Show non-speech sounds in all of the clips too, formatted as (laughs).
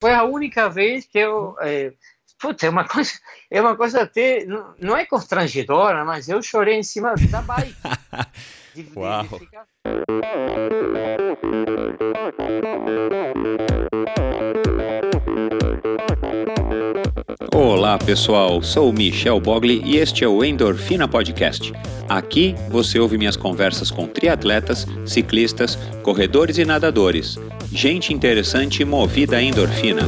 foi a única vez que eu. É, putz, é uma coisa, é uma coisa até. Não, não é constrangedora, mas eu chorei em cima da bike. (laughs) De, Uau. De, ficar... Olá pessoal, sou Michel Bogli e este é o Endorfina Podcast. Aqui você ouve minhas conversas com triatletas, ciclistas, corredores e nadadores. Gente interessante movida a endorfina.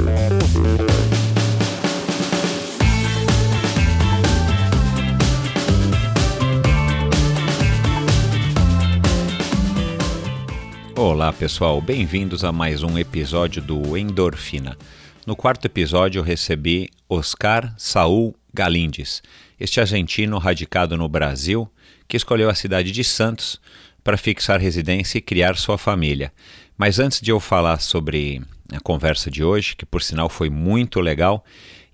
Olá pessoal, bem-vindos a mais um episódio do Endorfina. No quarto episódio eu recebi Oscar Saul Galindes, este argentino radicado no Brasil que escolheu a cidade de Santos para fixar residência e criar sua família. Mas antes de eu falar sobre a conversa de hoje, que por sinal foi muito legal,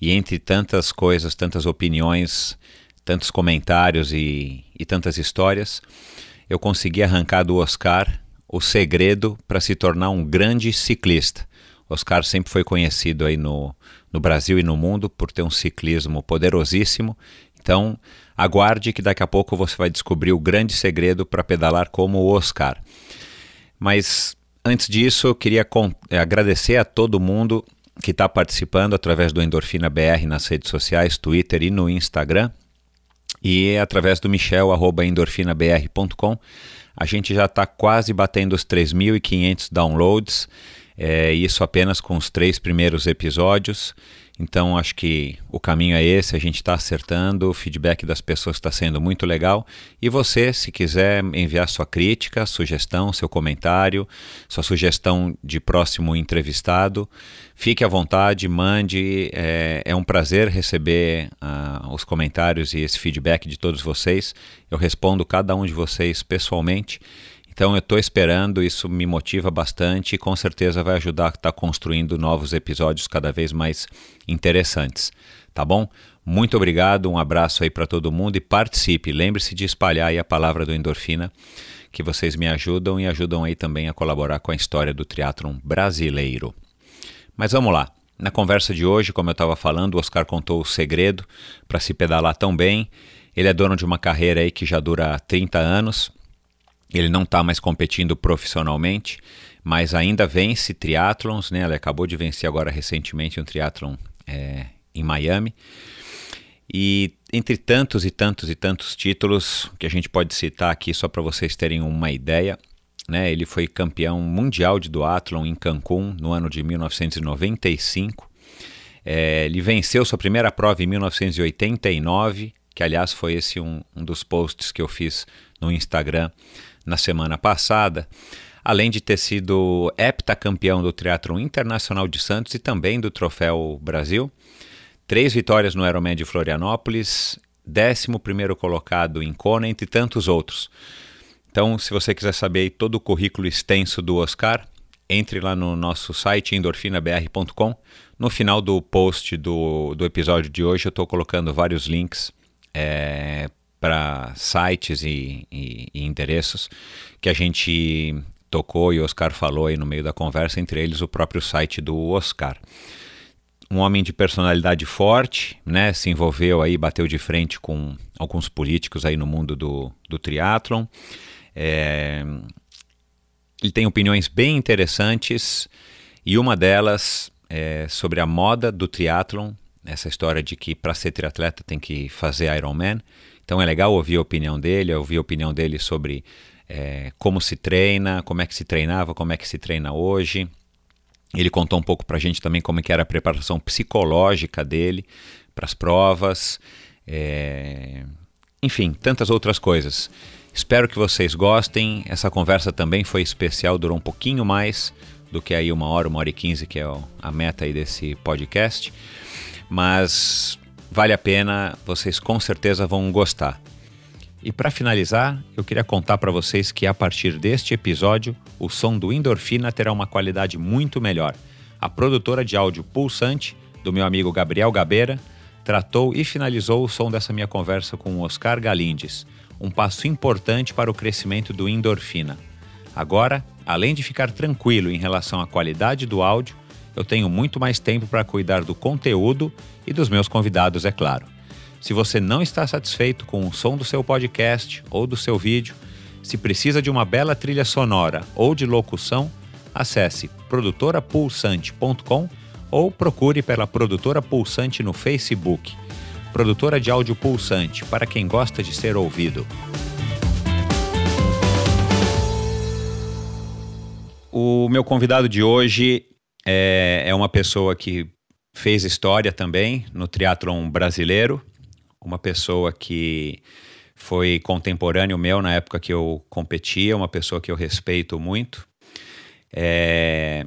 e entre tantas coisas, tantas opiniões, tantos comentários e, e tantas histórias, eu consegui arrancar do Oscar o segredo para se tornar um grande ciclista. Oscar sempre foi conhecido aí no, no Brasil e no mundo por ter um ciclismo poderosíssimo. Então, aguarde que daqui a pouco você vai descobrir o grande segredo para pedalar como o Oscar. Mas antes disso, eu queria eh, agradecer a todo mundo que está participando através do Endorfina BR nas redes sociais, Twitter e no Instagram, e através do Michel, arroba endorfinabr.com. A gente já está quase batendo os 3.500 downloads, é, isso apenas com os três primeiros episódios. Então acho que o caminho é esse, a gente está acertando, o feedback das pessoas está sendo muito legal. E você, se quiser enviar sua crítica, sugestão, seu comentário, sua sugestão de próximo entrevistado, fique à vontade, mande. É, é um prazer receber uh, os comentários e esse feedback de todos vocês. Eu respondo cada um de vocês pessoalmente. Então eu estou esperando, isso me motiva bastante e com certeza vai ajudar a estar tá construindo novos episódios cada vez mais interessantes. Tá bom? Muito obrigado, um abraço aí para todo mundo e participe. Lembre-se de espalhar aí a palavra do endorfina, que vocês me ajudam e ajudam aí também a colaborar com a história do triatlon brasileiro. Mas vamos lá. Na conversa de hoje, como eu estava falando, o Oscar contou o segredo para se pedalar tão bem. Ele é dono de uma carreira aí que já dura 30 anos ele não está mais competindo profissionalmente, mas ainda vence triatlons, né? Ele acabou de vencer agora recentemente um triatlon é, em Miami. E entre tantos e tantos e tantos títulos que a gente pode citar aqui só para vocês terem uma ideia, né? Ele foi campeão mundial de duatlon em Cancún no ano de 1995. É, ele venceu sua primeira prova em 1989, que aliás foi esse um, um dos posts que eu fiz no Instagram na semana passada, além de ter sido heptacampeão do Teatro Internacional de Santos e também do Troféu Brasil. Três vitórias no Ironman de Florianópolis, 11 colocado em Kona, entre tantos outros. Então, se você quiser saber todo o currículo extenso do Oscar, entre lá no nosso site endorfinabr.com. No final do post do, do episódio de hoje, eu estou colocando vários links é, para sites e, e, e, endereços que a gente tocou e o Oscar falou aí no meio da conversa, entre eles o próprio site do Oscar. Um homem de personalidade forte, né, se envolveu aí, bateu de frente com alguns políticos aí no mundo do, do triatlon. É, ele tem opiniões bem interessantes e uma delas é sobre a moda do triatlon, essa história de que para ser triatleta tem que fazer Ironman. Então é legal ouvir a opinião dele, ouvir a opinião dele sobre é, como se treina, como é que se treinava, como é que se treina hoje. Ele contou um pouco para a gente também como é que era a preparação psicológica dele para as provas, é... enfim, tantas outras coisas. Espero que vocês gostem. Essa conversa também foi especial, durou um pouquinho mais do que aí uma hora, uma hora e quinze, que é a meta aí desse podcast. Mas Vale a pena, vocês com certeza vão gostar. E para finalizar, eu queria contar para vocês que a partir deste episódio, o som do Endorfina terá uma qualidade muito melhor. A produtora de áudio Pulsante, do meu amigo Gabriel Gabeira, tratou e finalizou o som dessa minha conversa com o Oscar Galindes, um passo importante para o crescimento do Endorfina. Agora, além de ficar tranquilo em relação à qualidade do áudio, eu tenho muito mais tempo para cuidar do conteúdo e dos meus convidados, é claro. Se você não está satisfeito com o som do seu podcast ou do seu vídeo, se precisa de uma bela trilha sonora ou de locução, acesse produtorapulsante.com ou procure pela Produtora Pulsante no Facebook. Produtora de áudio pulsante, para quem gosta de ser ouvido. O meu convidado de hoje é, é uma pessoa que fez história também no triatlon brasileiro, uma pessoa que foi contemporâneo meu na época que eu competia, uma pessoa que eu respeito muito. É,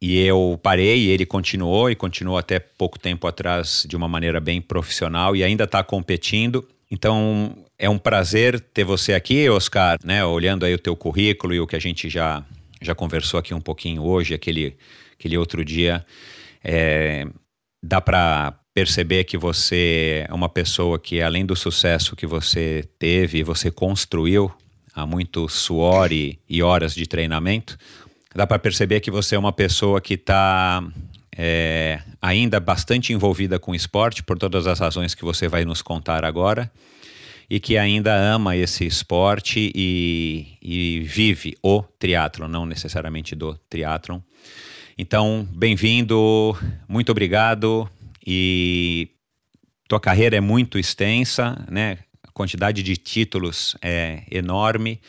e eu parei e ele continuou e continuou até pouco tempo atrás de uma maneira bem profissional e ainda está competindo. Então é um prazer ter você aqui, Oscar, né? Olhando aí o teu currículo e o que a gente já já conversou aqui um pouquinho hoje, aquele aquele outro dia. É, dá para perceber que você é uma pessoa que, além do sucesso que você teve você construiu há muito suor e, e horas de treinamento, dá para perceber que você é uma pessoa que está é, ainda bastante envolvida com esporte, por todas as razões que você vai nos contar agora, e que ainda ama esse esporte e, e vive o triatlo, não necessariamente do triatlon. Então, bem-vindo, muito obrigado e tua carreira é muito extensa, né? A quantidade de títulos é enorme.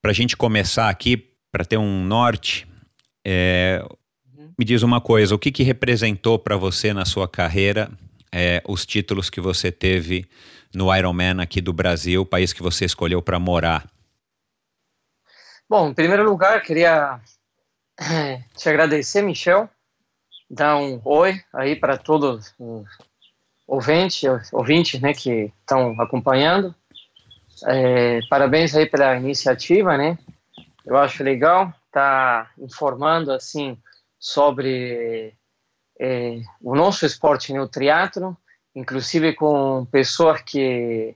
Para a gente começar aqui, para ter um norte, é, uhum. me diz uma coisa: o que, que representou para você na sua carreira é, os títulos que você teve no Ironman aqui do Brasil, país que você escolheu para morar? Bom, em primeiro lugar, queria te agradecer, Michel, dar um oi aí para todos os ouvintes né, que estão acompanhando. É, parabéns aí pela iniciativa, né? Eu acho legal estar tá informando assim sobre é, o nosso esporte, né, o triatlo, inclusive com pessoas que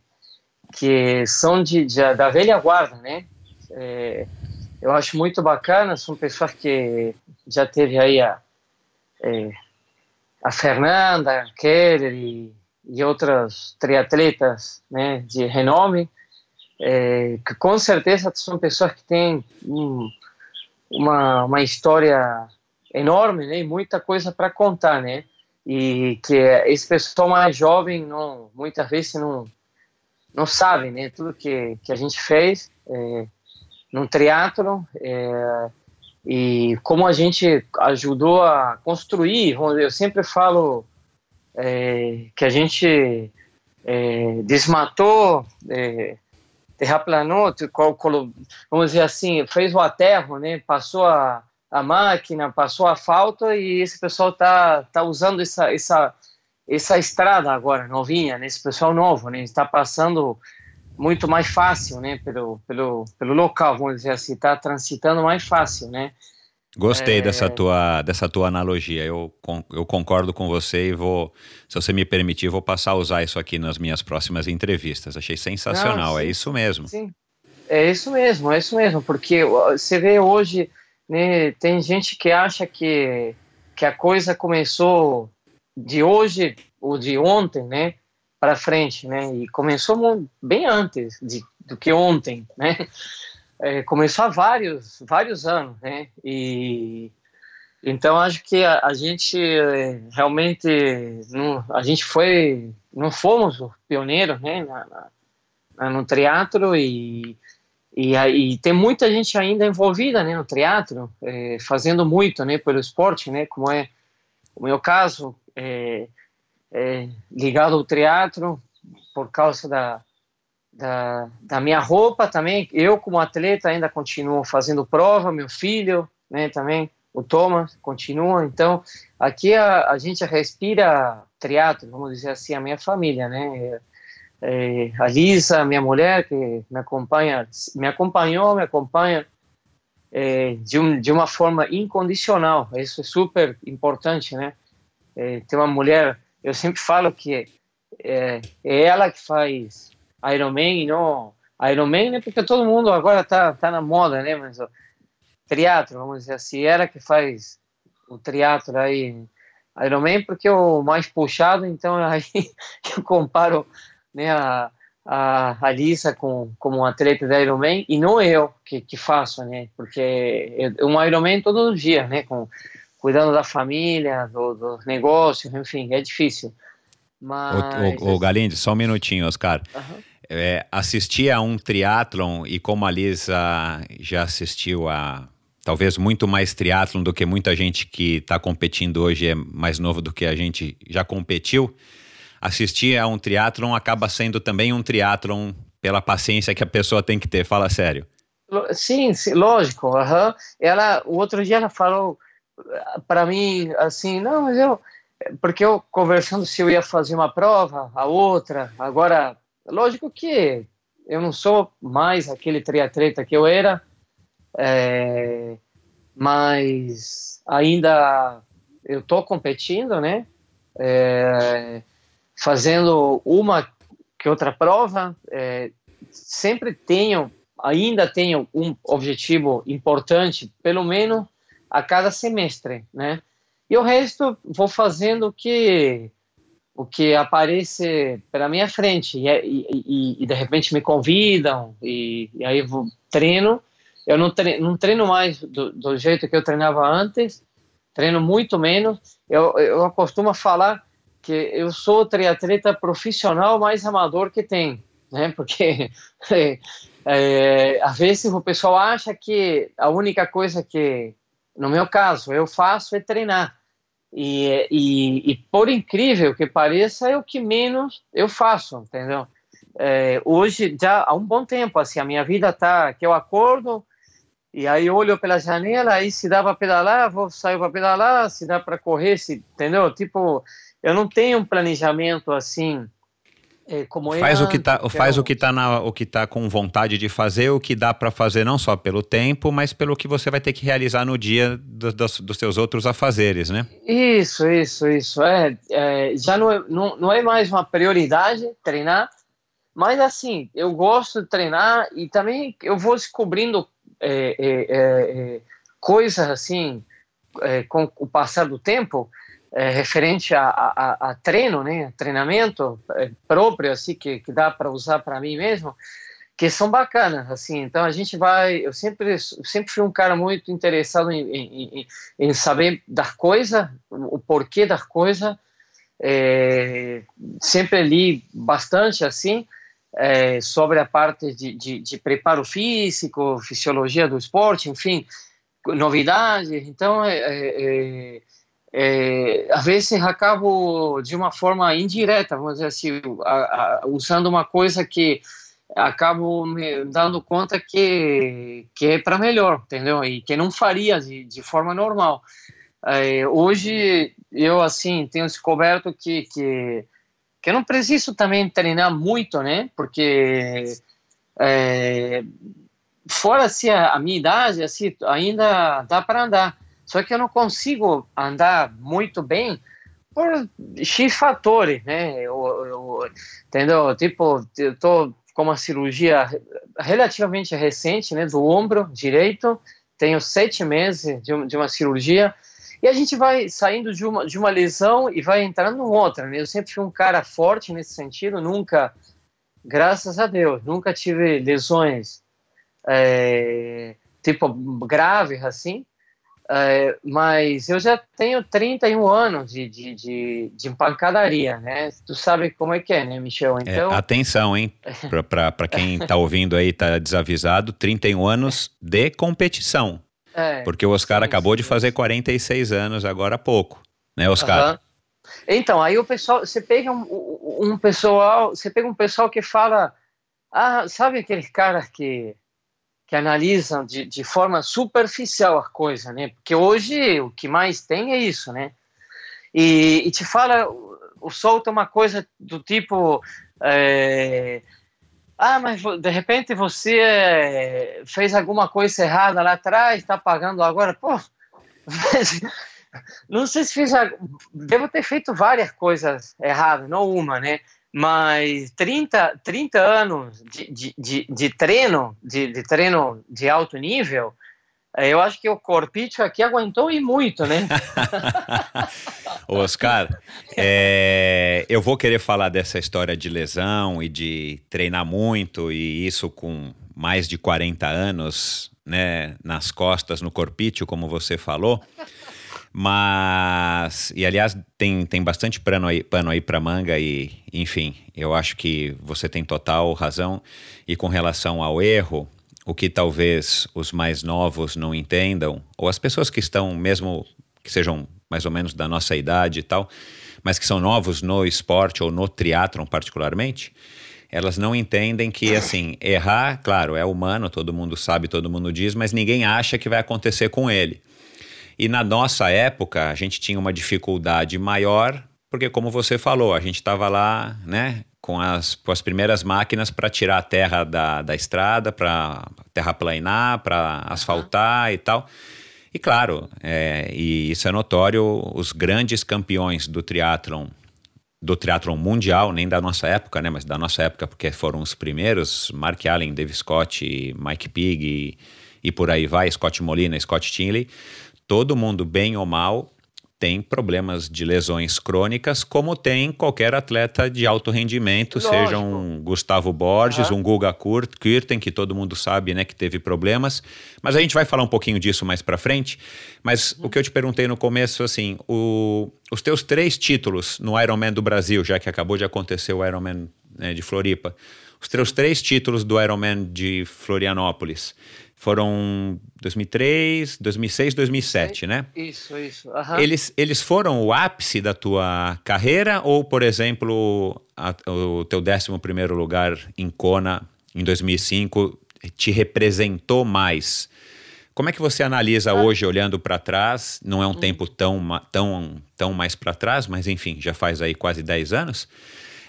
que são de, de da velha guarda, né? É, eu acho muito bacana, são pessoas que já teve aí a é, a Fernanda, a Keller e, e outras triatletas né, de renome, é, que com certeza são pessoas que têm um, uma, uma história enorme né, e muita coisa para contar, né? E que esse pessoal mais jovem não, muitas vezes não, não sabe né, tudo que, que a gente fez é, no triatlo. É, e como a gente ajudou a construir, eu sempre falo é, que a gente é, desmatou, é, terraplanou, vamos dizer assim, fez o aterro, né? passou a, a máquina, passou a falta e esse pessoal está tá usando essa, essa, essa estrada agora, novinha, né? esse pessoal novo, né? está passando muito mais fácil, né, pelo, pelo, pelo local, vamos dizer assim, está transitando mais fácil, né. Gostei é... dessa, tua, dessa tua analogia, eu, eu concordo com você e vou, se você me permitir, vou passar a usar isso aqui nas minhas próximas entrevistas, achei sensacional, Não, é isso mesmo. Sim, é isso mesmo, é isso mesmo, porque você vê hoje, né, tem gente que acha que, que a coisa começou de hoje ou de ontem, né, para frente, né? E começou bem antes de, do que ontem, né? É, começou há vários, vários anos, né? E então acho que a, a gente é, realmente não, a gente foi, não fomos os pioneiros, né? Na, na, no teatro e e, e tem muita gente ainda envolvida né, no teatro, é, fazendo muito né, pelo esporte, né, como é o meu caso. É, é, ligado ao teatro por causa da, da, da, minha roupa também. Eu, como atleta, ainda continuo fazendo prova, meu filho né, também, o Thomas, continua. Então, aqui a, a gente respira teatro, vamos dizer assim, a minha família, né? É, a Lisa, minha mulher, que me acompanha, me acompanhou, me acompanha é, de, um, de uma forma incondicional. Isso é super importante, né? É, ter uma mulher eu sempre falo que é, é ela que faz Iron Man não Iron Man, né? Porque todo mundo agora tá, tá na moda, né? Mas teatro, vamos dizer assim, ela que faz o triatlo aí, Ironman, porque é o mais puxado, então aí eu comparo né, a, a, a Lisa com, como atleta da Ironman, e não eu que, que faço, né, porque é um Ironman todos os dias, né, com, cuidando da família, do, dos negócios, enfim, é difícil. Mas... O, o, o Galinde, só um minutinho, Oscar. Uhum. É, assistir a um triatlon e como a Lisa já assistiu a talvez muito mais triatlon do que muita gente que está competindo hoje é mais novo do que a gente já competiu. Assistir a um triatlon acaba sendo também um triatlon pela paciência que a pessoa tem que ter. Fala sério. Sim, sim lógico. Uhum. Ela, o outro dia ela falou para mim assim, não, mas eu porque eu conversando se eu ia fazer uma prova, a outra, agora, lógico que eu não sou mais aquele triatleta que eu era, é, mas ainda eu estou competindo, né? É, fazendo uma que outra prova, é, sempre tenho, ainda tenho um objetivo importante, pelo menos a cada semestre, né? E o resto vou fazendo o que o que aparece pela minha frente e, e, e, e de repente me convidam e, aí vou treino. Eu não treino, não treino mais do, do, jeito que eu treinava antes, treino muito menos. Eu, eu costumo falar que eu sou o triatleta profissional mais amador que tem, né? Porque é, (laughs) é, às vezes o pessoal acha que a única coisa que no meu caso, eu faço é treinar. E, e, e, por incrível que pareça, é o que menos eu faço, entendeu? É, hoje, já há um bom tempo, assim, a minha vida tá que eu acordo e aí olho pela janela, aí se dá para pedalar, vou sair para pedalar, se dá para correr, se, entendeu? Tipo, eu não tenho um planejamento assim é, como faz o que tá, faz o que tá na, o que tá com vontade de fazer, o que dá para fazer não só pelo tempo, mas pelo que você vai ter que realizar no dia do, dos, dos seus outros afazeres, né? Isso, isso, isso. É, é, já não é, não, não é mais uma prioridade treinar, mas assim, eu gosto de treinar e também eu vou descobrindo é, é, é coisas assim com o passar do tempo é, referente a, a, a, treino, né, treinamento é, próprio, assim, que, que dá para usar para mim mesmo, que são bacanas, assim, então a gente vai, eu sempre, sempre fui um cara muito interessado em, em, em saber dar coisa, o porquê dar coisa, é, sempre li bastante, assim, é, sobre a parte de, de, de, preparo físico, fisiologia do esporte, enfim, novidades, então, é, é, é é, às vezes acabo de uma forma indireta, vamos dizer assim, a, a, usando uma coisa que acabo me dando conta que, que é para melhor, entendeu? E que não faria de, de forma normal. É, hoje eu assim tenho descoberto que, que que eu não preciso também treinar muito, né? Porque é, fora assim a, a minha idade, assim ainda dá para andar. Só que eu não consigo andar muito bem por X fatores, né? Eu, eu, entendeu? Tipo, eu tô com uma cirurgia relativamente recente, né? Do ombro direito. Tenho sete meses de, de uma cirurgia. E a gente vai saindo de uma, de uma lesão e vai entrando em outra, né? Eu sempre fui um cara forte nesse sentido, nunca, graças a Deus, nunca tive lesões é, tipo graves assim. É, mas eu já tenho 31 anos de, de, de, de pancadaria, né? Tu sabe como é que é, né, Michel? É, então... É, atenção, hein? (laughs) Para quem está ouvindo aí, está desavisado, 31 anos de competição. É, porque o Oscar sim, acabou sim, de fazer 46 anos agora há pouco, né, Oscar? Uhum. Então, aí o pessoal, você pega um, um pessoal, você pega um pessoal que fala, ah, sabe aquele cara que que analisam de, de forma superficial a coisa, né? Porque hoje o que mais tem é isso, né? E, e te fala, o solta uma coisa do tipo, é, ah, mas de repente você é, fez alguma coisa errada lá atrás, está pagando agora, pô. (laughs) não sei se fiz, devo ter feito várias coisas erradas, não uma, né? mas 30, 30 anos de, de, de, de treino, de, de, treino de alto nível, Eu acho que o corpite aqui aguentou e muito, né? (laughs) Oscar, é, eu vou querer falar dessa história de lesão e de treinar muito e isso com mais de 40 anos, né, nas costas, no corpício, como você falou. Mas, e aliás, tem, tem bastante pano aí, pano aí para manga e, enfim, eu acho que você tem total razão. E com relação ao erro, o que talvez os mais novos não entendam, ou as pessoas que estão mesmo, que sejam mais ou menos da nossa idade e tal, mas que são novos no esporte ou no triatlon particularmente, elas não entendem que, assim, errar, claro, é humano, todo mundo sabe, todo mundo diz, mas ninguém acha que vai acontecer com ele. E na nossa época, a gente tinha uma dificuldade maior, porque, como você falou, a gente estava lá, né, com as, com as primeiras máquinas para tirar a terra da, da estrada, para terraplanar, para asfaltar uhum. e tal. E claro, é, e isso é notório, os grandes campeões do triatlon, do triatlon mundial, nem da nossa época, né, mas da nossa época, porque foram os primeiros, Mark Allen, Dave Scott, Mike Pig e, e por aí vai, Scott Molina, Scott Tinley, todo mundo bem ou mal tem problemas de lesões crônicas, como tem qualquer atleta de alto rendimento, Lógico. seja um Gustavo Borges, uhum. um Guga Kirten, que todo mundo sabe né, que teve problemas. Mas a gente vai falar um pouquinho disso mais para frente. Mas uhum. o que eu te perguntei no começo, assim, o, os teus três títulos no Ironman do Brasil, já que acabou de acontecer o Ironman né, de Floripa, os teus três títulos do Ironman de Florianópolis, foram 2003, 2006, 2007, né? Isso, isso. Uhum. Eles, eles foram o ápice da tua carreira ou, por exemplo, a, o teu 11 primeiro lugar em Kona em 2005 te representou mais? Como é que você analisa ah. hoje, olhando para trás? Não é um hum. tempo tão, tão, tão mais para trás, mas enfim, já faz aí quase 10 anos,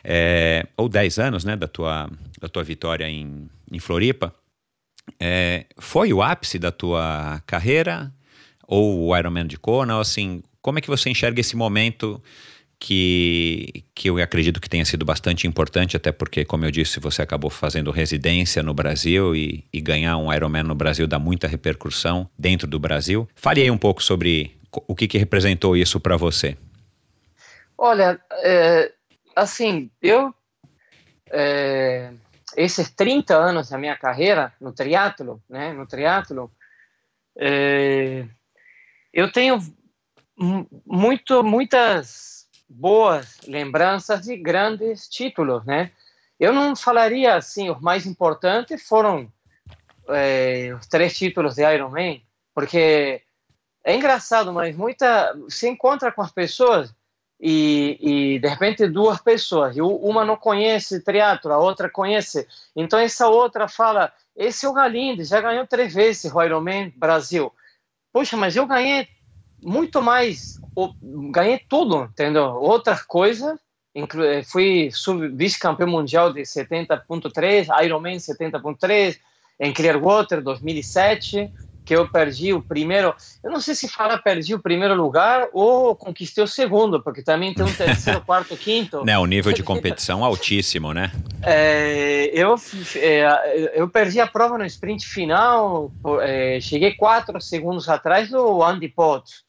é, ou 10 anos, né, da tua, da tua vitória em, em Floripa. É, foi o ápice da tua carreira? Ou o Ironman de Kona? Ou assim, como é que você enxerga esse momento que, que eu acredito que tenha sido bastante importante, até porque, como eu disse, você acabou fazendo residência no Brasil e, e ganhar um Ironman no Brasil dá muita repercussão dentro do Brasil. Fale aí um pouco sobre o que, que representou isso para você. Olha, é, assim, eu é, esses 30 anos da minha carreira no triatlo, né, no triatlo, é, eu tenho muito, muitas boas lembranças de grandes títulos, né? Eu não falaria assim, os mais importantes foram é, os três títulos de Ironman, porque é engraçado, mas muita se encontra com as pessoas e, e, de repente duas pessoas, uma não conhece triatlo, a outra conhece, então essa outra fala, esse é o Galinde, já ganhou três vezes o Ironman Brasil. Poxa, mas eu ganhei muito mais, ganhei tudo, entendeu? Outra coisa, fui vice-campeão mundial de 70.3, Ironman 70.3, em Clearwater 2007, que eu perdi o primeiro. Eu não sei se fala perdi o primeiro lugar ou conquistei o segundo, porque também tem um terceiro, (laughs) quarto, quinto. Né, o nível de competição altíssimo, né? É, eu, é, eu perdi a prova no sprint final, é, cheguei quatro segundos atrás do Andy Potts.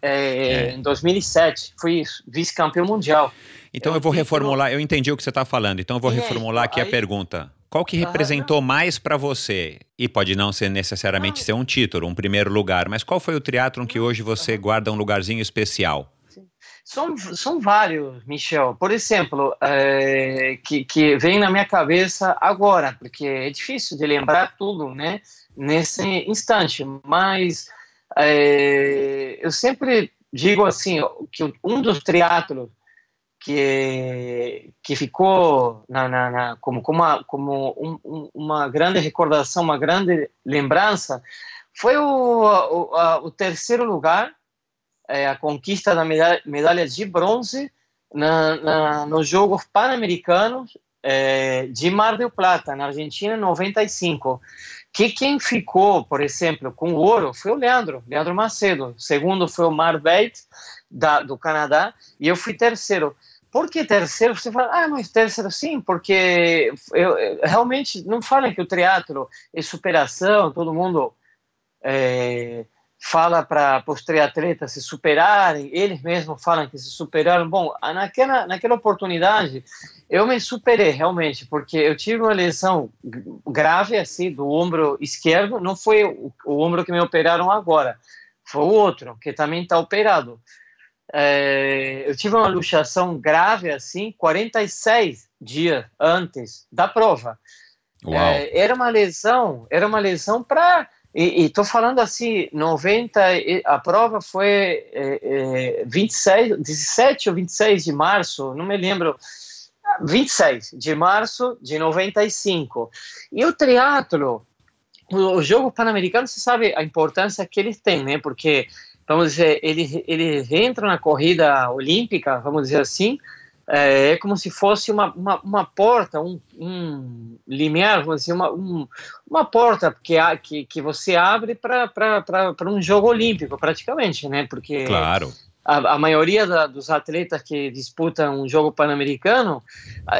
É, é. Em 2007, fui vice-campeão mundial. Então eu, eu vou reformular, eu entendi o que você está falando, então eu vou reformular aqui aí, a pergunta. Qual que representou ah, mais para você? E pode não ser necessariamente ah. ser um título, um primeiro lugar, mas qual foi o triatlon que hoje você guarda um lugarzinho especial? São, são vários, Michel. Por exemplo, é, que, que vem na minha cabeça agora, porque é difícil de lembrar tudo, né? Nesse instante. Mas é, eu sempre digo assim que um dos triatlos que que ficou na, na, na, como como uma, como um, uma grande recordação, uma grande lembrança, foi o, o, a, o terceiro lugar, é, a conquista da medalha, medalha de bronze nos Jogos Pan-Americanos é, de Mar del Plata, na Argentina, em 95. Que quem ficou, por exemplo, com ouro foi o Leandro, Leandro Macedo. segundo foi o Mar Bates, da, do Canadá, e eu fui terceiro. Por que terceiro? Você fala, ah, mas terceiro sim, porque eu, eu, realmente não falam que o teatro é superação, todo mundo é, fala para os triatletas se superarem, eles mesmos falam que se superaram. Bom, naquela, naquela oportunidade, eu me superei realmente, porque eu tive uma lesão grave assim do ombro esquerdo, não foi o, o ombro que me operaram agora, foi o outro, que também está operado. É, eu tive uma luxação grave assim, 46 dias antes da prova. É, era uma lesão, era uma lesão para e estou falando assim, 90, a prova foi é, é, 26, 17 ou 26 de março, não me lembro, 26 de março de 95. E o triatlo, o, o jogo pan-americano, você sabe a importância que ele tem, né? Porque, vamos dizer, ele, ele entra na corrida olímpica, vamos dizer assim, é, é como se fosse uma, uma, uma porta, um, um limiar, vamos dizer, uma, um, uma porta que, que, que você abre para um jogo olímpico, praticamente, né? Porque claro. a, a maioria da, dos atletas que disputam um jogo pan-americano,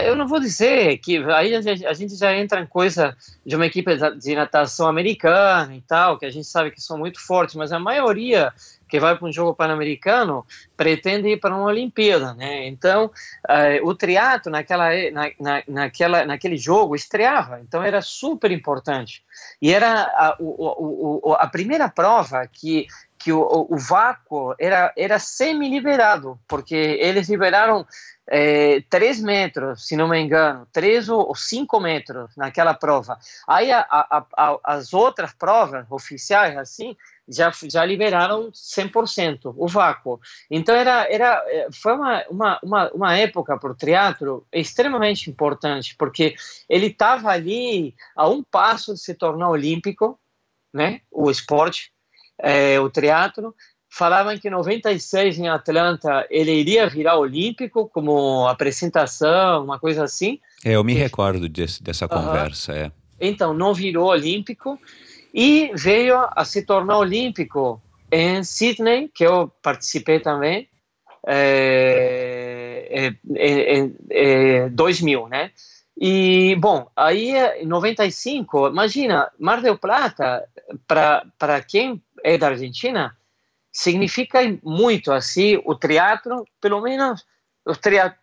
eu não vou dizer que aí a, a gente já entra em coisa de uma equipe de natação americana e tal, que a gente sabe que são muito fortes, mas a maioria que vai para um jogo pan-americano pretende ir para uma Olimpíada, né? Então, uh, o triatlo naquela, na, na, naquela, naquele jogo estreava, então era super importante. E era a, o, o, a primeira prova que que o, o, vácuo era, era semi-liberado, porque eles liberaram é, 3 metros, se não me engano, 3 ou 5 metros naquela prova. Aí a, a, a, as outras provas oficiais, assim, já, já liberaram 100% o vácuo. Então era, era, eh, foi uma, uma, uma, uma época para o teatro extremamente importante, porque ele estava ali a um passo de se tornar olímpico, né, o esporte, é, o teatro. Falavam que em 96 em Atlanta ele iria virar olímpico como apresentação, uma coisa assim. É, eu me recordo desse, dessa conversa, é. Então, não virou olímpico, e veio a se tornar olímpico em Sydney, que eu participei também, é, é, é, 2000, né? E, bom, aí em 95, imagina, Mar del Plata, para quem é da Argentina, significa muito, assim, o teatro, pelo menos os,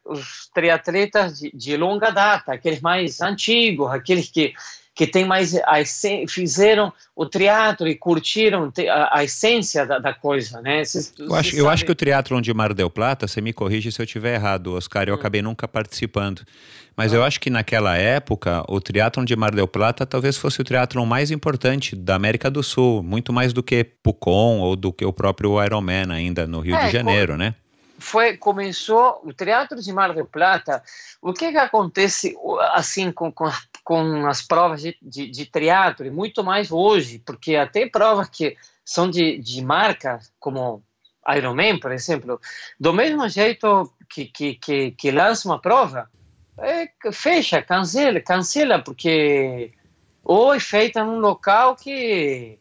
os triatletas de, de longa data, aqueles mais antigos, aqueles que que tem mais a fizeram o teatro e curtiram a, a essência da, da, coisa, né? Cês, eu, acho, eu acho que o teatro de Mar del Plata, você me corrige se eu estiver errado, Oscar, eu hum. acabei nunca participando. Mas ah. eu acho que naquela época, o triatlon de Mar del Plata talvez fosse o triatlon mais importante da América do Sul, muito mais do que Pucon ou do que o próprio Ironman ainda no Rio é, de Janeiro, com... né? Foi começou o teatro de Mar del Plata. O que que acontece assim com, com, com as provas de, de, de teatro? E muito mais hoje, porque até provas que são de, de marca como Ironman, por exemplo, do mesmo jeito que que, que, que lança uma prova, é, fecha, cancela, cancela porque ou é feita num local que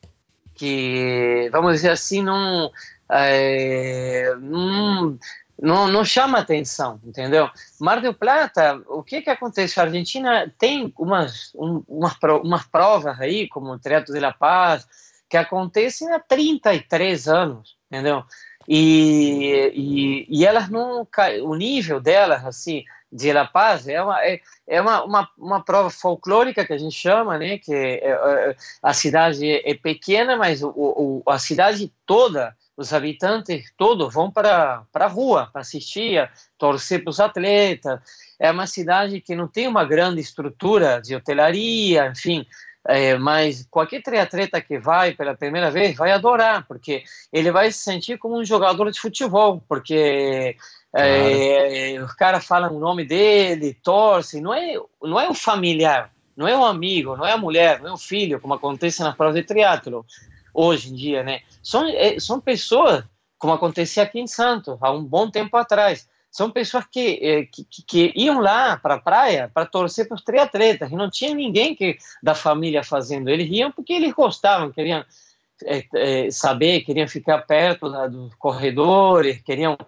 que vamos dizer assim não é, não, não, não, chama atenção, entendeu? Mar del Plata, o que que acontece? A Argentina tem umas, um, umas, umas provas aí, como o Teatro de la Paz, que acontecem há 33 anos, entendeu? E, e, e elas não o nível delas assim de La Paz é uma é, é uma, uma, uma prova folclórica que a gente chama né que é, é, a cidade é pequena mas o, o, a cidade toda os habitantes todos vão para a rua para assistir, torcer para os atletas. É uma cidade que não tem uma grande estrutura de hotelaria, enfim, é, mas qualquer triatleta que vai pela primeira vez vai adorar, porque ele vai se sentir como um jogador de futebol, porque é, os caras falam o nome dele, torcem, não é, não é um familiar, não é um amigo, não é a mulher, não é um filho, como acontece nas provas de triatlo hoje em dia, né? São, é, são pessoas, como acontecia aqui em Santos, há um bom tempo atrás, são pessoas que, é, que, que iam lá para a praia para torcer para os triatletas, e não tinha ninguém que, da família fazendo, eles iam porque eles gostavam, queriam é, é, saber, queriam ficar perto da, dos corredores, queriam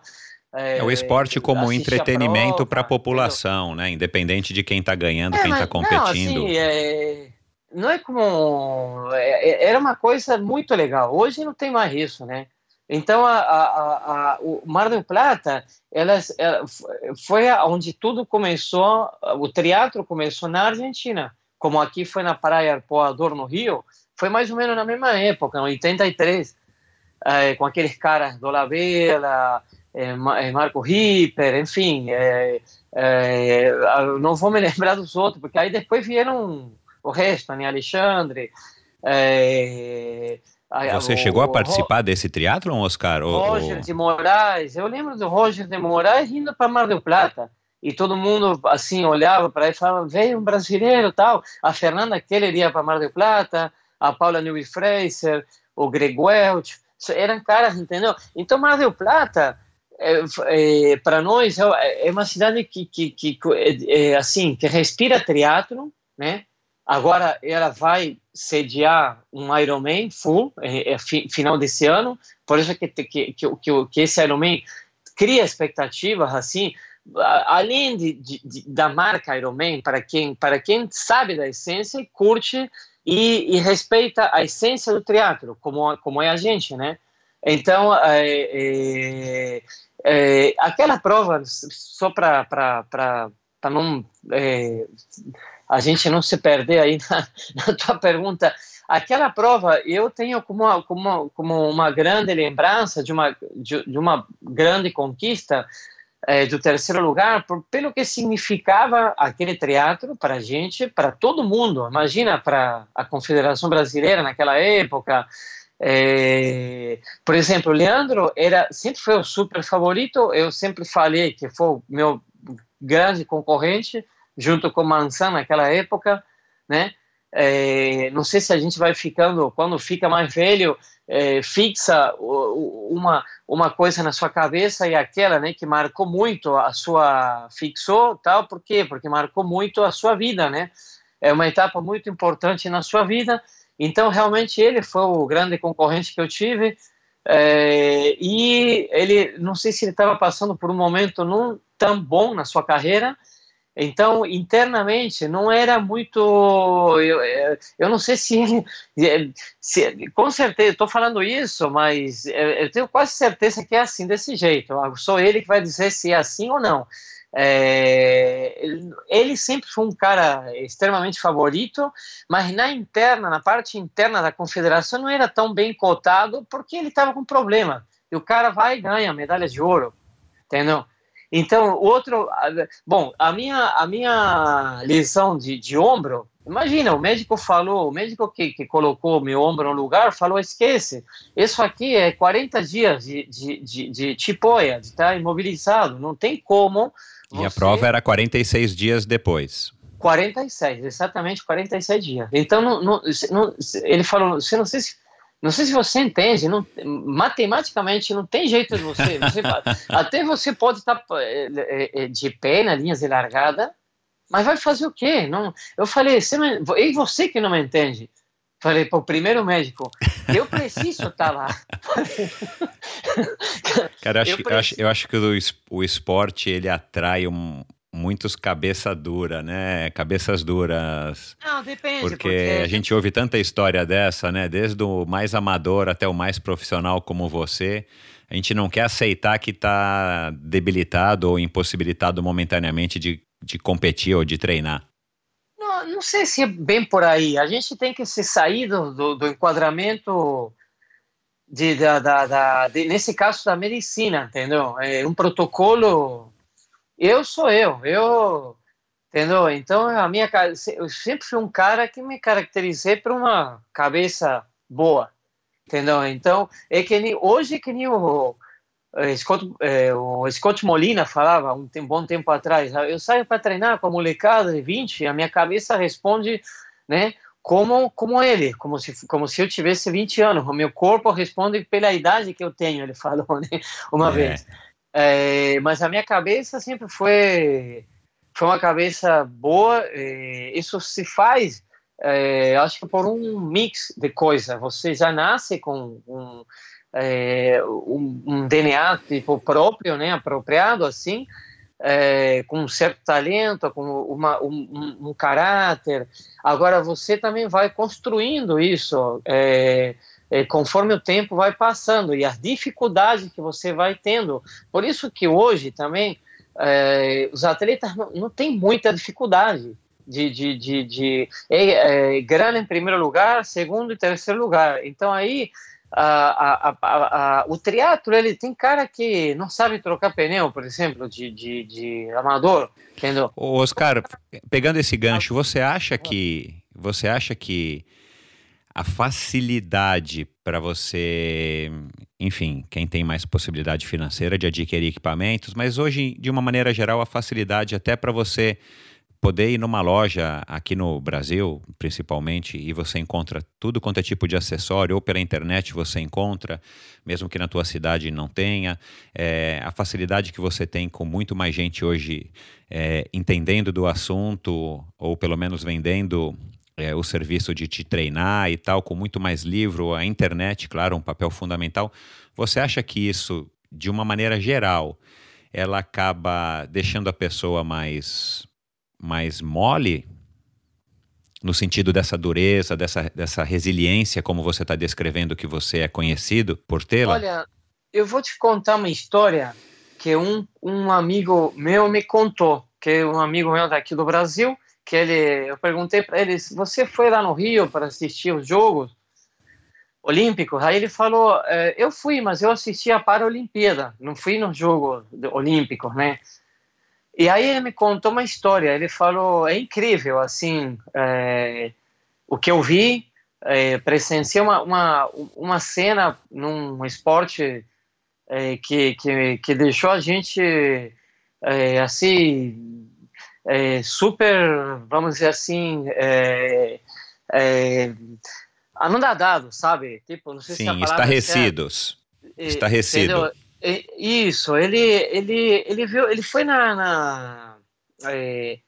é, o esporte como entretenimento para a população, né? Independente de quem está ganhando, é, quem está competindo. Não, assim, é, não é como é, é, era uma coisa muito legal. Hoje não tem mais isso, né? Então a, a, a, o Mar del Plata, ela, foi onde tudo começou. O teatro começou na Argentina, como aqui foi na Praia Arpoador no Rio. Foi mais ou menos na mesma época, em 83, é, com aqueles caras do La Vela, é, Marco Ripper, enfim. É, não vou me (laughs) lembrar dos outros, porque aí depois vieram o resto, né? Alexandre. Você o, chegou a participar o, desse triatlon, Oscar? Roger o... de Moraes. Eu lembro do Roger de Moraes indo para Mar del Plata. E todo mundo, assim, olhava para ele e falava, veio um brasileiro tal. A Fernanda Keller ia para Mar del Plata, a Paula Newey Fraser, o Greg Welch. Eram caras, entendeu? Então, Mar del Plata é, é, para nós é, é, uma cidade que, que, que é, é, assim que respira teatro, né? Agora ela vai sediar um Ironman full é, é final desse ano, por isso que que, que, que, esse Ironman cria expectativas assim, além de, de, de, da marca Ironman para quem para quem sabe da essência curte e, e respeita a essência do teatro como como é a gente, né? Então, é, é, é, aquela prova, só para não é, a gente não se perder aí (laughs) na, na, tua pergunta, aquela prova eu tenho como uma, como uma, como uma grande lembrança de uma, de, de uma grande conquista é, do terceiro lugar, por, pelo que significava aquele teatro para a gente, para todo mundo. Imagina para a Confederação Brasileira naquela época, é, por exemplo, Leandro era sempre foi o super favorito. Eu sempre falei que foi o meu grande concorrente, junto com Mansan naquela época, né? É, não sei se a gente vai ficando, quando fica mais velho, é, fixa uma uma coisa na sua cabeça e aquela, né, que marcou muito a sua fixou, tal. Por quê? Porque marcou muito a sua vida, né? É uma etapa muito importante na sua vida então, realmente, ele foi o grande concorrente que eu tive. É, e ele, não sei se ele estava passando por um momento não tão bom na sua carreira. Então, internamente, não era muito. Eu, é, eu não sei se ele. (laughs) É, se, com certeza, estou falando isso, mas eu tenho quase certeza que é assim, desse jeito. Só ele que vai dizer se é assim ou não. É, ele sempre foi um cara extremamente favorito, mas na interna, na parte interna da confederação, não era tão bem cotado porque ele estava com problema. E o cara vai e ganha medalha de ouro, entendeu? Então, outro. Bom, a minha, a minha lesão de, de ombro, imagina, o médico falou, o médico que, que colocou meu ombro no lugar falou: esquece, isso aqui é 40 dias de, de, de, de tipoia, de estar imobilizado, não tem como e a prova era 46 dias depois. 46, exatamente 46 dias. Então, não, não, não, ele falou, você não sei se não sei se você entende, não, matematicamente não tem jeito de você. você (laughs) até você pode estar é, de pé na linha de largada, mas vai fazer o quê? Não, eu falei, você, e você que não me entende? Falei para o primeiro médico, eu preciso estar lá. (laughs) Cara, eu acho, eu, acho, eu acho que o, o esporte ele atrai um, muitos cabeça dura, né? Cabeças duras. Não, depende. Porque, porque, a gente ouve tanta história dessa, né? Desde o mais amador até o mais profissional como você. A gente não quer aceitar que está debilitado ou impossibilitado momentaneamente de, de competir ou de treinar não sei se é bem por aí. A gente tem que se sair do, do, do enquadramento de, da, da, da de, nesse caso da medicina, entendeu? É um protocolo. Eu sou eu, eu, entendeu? Então a minha eu sempre fui um cara que me caracterizei por uma cabeça boa, entendeu? Então é que nem, hoje que nem o eh, Scott, é, o Scott Molina falava um, um bom tempo atrás, ah, eu saio para treinar com a molecada de 20, a minha cabeça responde, né, como como ele, como se como se eu tivesse 20 anos, o meu corpo responde pela idade que eu tenho, ele (laughs) falou, né, uma é. vez. É, mas a minha cabeça sempre foi foi uma cabeça boa, isso se faz é, acho que por um mix de coisas. Você já nasce com um, é, um, um, DNA tipo próprio, né, apropriado assim, é, com um certo talento, com uma, um, um, caráter. Agora você também vai construindo isso é, é, conforme o tempo vai passando e as dificuldades que você vai tendo. Por isso que hoje também é, os atletas não, não têm muita dificuldade de, de, de, de é, é, grana em primeiro lugar, segundo e terceiro lugar. Então aí a, a, a, o triatlo ele tem cara que não sabe trocar pneu, por exemplo, de, de, de amador, entendeu? Oscar, pegando esse gancho, você acha que você acha que a facilidade para você, enfim, quem tem mais possibilidade financeira de adquirir equipamentos, mas hoje, de uma maneira geral, a facilidade até para você poder ir numa loja aqui no Brasil, principalmente, e você encontra tudo quanto é tipo de acessório, ou pela internet você encontra, mesmo que na tua cidade não tenha, é, a facilidade que você tem com muito mais gente hoje é, entendendo do assunto, ou pelo menos vendendo é, o serviço de te treinar e tal, com muito mais livro, a internet, claro, um papel fundamental. Você acha que isso, de uma maneira geral, ela acaba deixando a pessoa mais mais mole, no sentido dessa dureza, dessa, dessa resiliência, como você está descrevendo que você é conhecido por tê-la? Olha, eu vou te contar uma história que um, um amigo meu me contou, que um amigo meu daqui do Brasil, que ele, eu perguntei para ele, você foi lá no Rio para assistir os Jogos Olímpicos? Aí ele falou, é, eu fui, mas eu assisti a Paralimpíada, não fui nos Jogos Olímpicos, né? E aí ele me contou uma história. Ele falou: é incrível, assim, é, o que eu vi, é, presenciei uma, uma, uma cena num esporte que, que, que deixou a gente, assim, é, super, vamos dizer assim, é, anodadado, sabe? Tipo, não sei Sim, se estarrecidos. É, estarrecido. Isso, ele, ele, ele viu, ele foi na, na, é,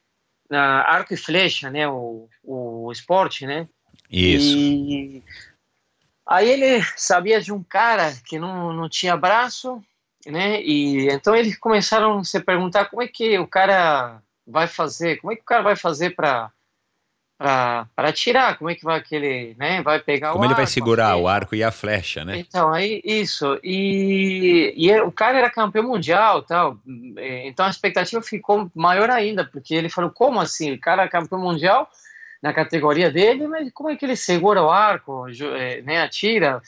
na arco e flecha, né, o, o esporte, né? Isso. E aí ele sabia de um cara que não, não tinha braço, né? E então eles começaram a se perguntar como é que o cara vai fazer, como é que o cara vai fazer para para tirar, como é que vai aquele, né, vai pegar como o ele arco, vai segurar assim. o arco e a flecha, né? Então, aí, isso, e, e é, o cara era campeão mundial, tal, então a expectativa ficou maior ainda, porque ele falou, como assim, o cara é campeão mundial na categoria dele, mas como é que ele segura o arco, é, né, atira,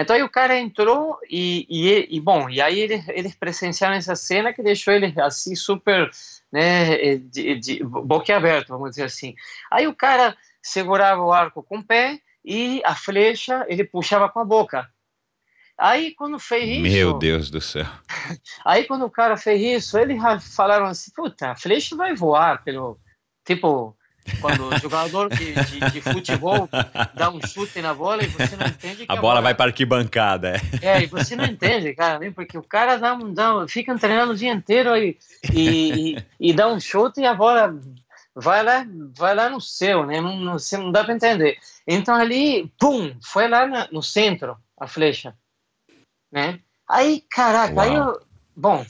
então aí o cara entrou e, e, e bom, e aí eles, eles presenciaram essa cena que deixou ele assim super né, de, de boquiaberto, vamos dizer assim. Aí o cara segurava o arco com o pé e a flecha ele puxava com a boca. Aí quando fez isso. Meu Deus do céu. (laughs) Aí quando o cara fez isso, eles falaram assim: puta, a flecha vai voar pelo. Tipo, quando o jogador de, de, de, futebol dá um chute na bola e você não entende a, a bola, bola, vai para arquibancada. É. é, e você não entende, cara, nem porque o cara dá, dá, fica treinando o dia inteiro e, e, e, dá um chute e a bola vai lá, vai lá no céu, né? Não, não, não dá para entender. Então ali, pum, foi lá na, no centro a flecha, né? Aí, caraca, Uau. aí eu, bom,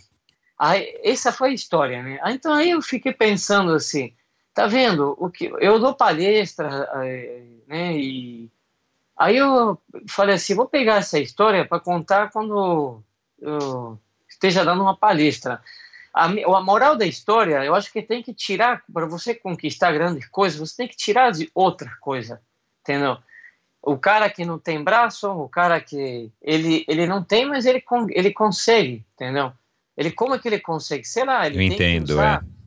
aí, essa foi a história, né? Então aí eu fiquei pensando assim, Tá vendo? O que eu dou palestra, eh, né? E aí eu falei assim, vou pegar essa história para contar quando eu esteja dando uma palestra. A, a moral da história, eu acho que tem que tirar para você conquistar grandes coisas, você tem que tirar de outra coisa, entendeu? O cara que não tem braço, o cara que ele ele não tem, mas ele ele consegue, entendeu? Ele como é que ele consegue? Sei lá, ele eu tem entendo, que usar, é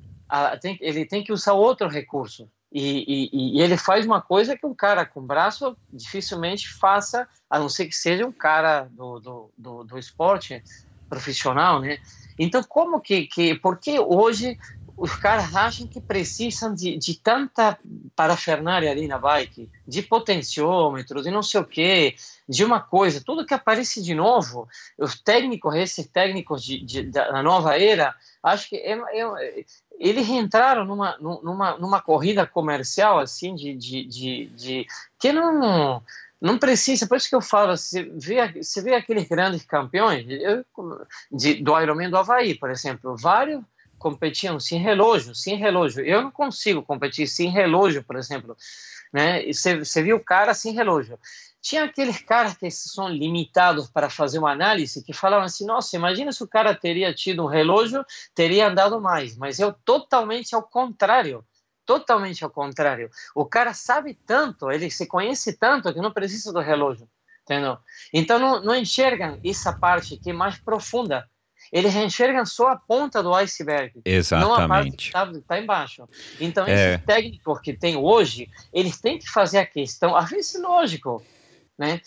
tem, ele tem que usar outro recurso. E, e, e, ele faz uma coisa que um cara com braço dificilmente faça, a não ser que seja um cara do, do, do, do esporte profissional, né? Então, como que, que por que hoje os caras acham que precisam de, de tanta parafernália ali na bike, de potenciômetro, de não sei o quê, de uma coisa, tudo que aparece de novo, os técnicos, esses técnicos de, de, da nova era, acho que é, é, eles entraram numa, numa, numa corrida comercial assim de, de, de, de, que não não precisa, por isso que eu falo, você vê, você vê aqueles grandes campeões eu, de, do Ironman do Havaí, por exemplo, vários competiam sem relógio, sem relógio. Eu não consigo competir sem relógio, por exemplo. Né? Você viu o cara sem relógio. Tinha aqueles caras que são limitados para fazer uma análise que falavam assim: nossa, imagina se o cara teria tido um relógio, teria andado mais. Mas eu totalmente ao contrário. Totalmente ao contrário. O cara sabe tanto, ele se conhece tanto que não precisa do relógio. Entendeu? Então não, não enxergam essa parte que é mais profunda eles enxergam só a ponta do iceberg, Exatamente. não a parte que está tá embaixo. Então, é. esses técnicos que tem hoje, eles têm que fazer a questão, às vezes lógico, né?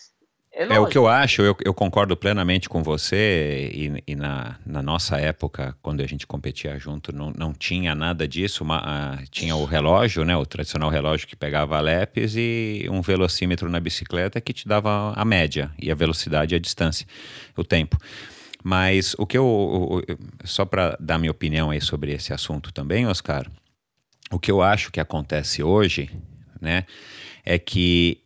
É, é, o que eu acho, eu, eu concordo plenamente com você, e, e, na, na nossa época, quando a gente competia junto, não, não tinha nada disso, uma, tinha o relógio, né, o tradicional relógio que pegava a lepes e um velocímetro na bicicleta que te dava a média, e a velocidade e a distância, o tempo. Mas o que eu. Só para dar minha opinião aí sobre esse assunto também, Oscar, o que eu acho que acontece hoje, né, é que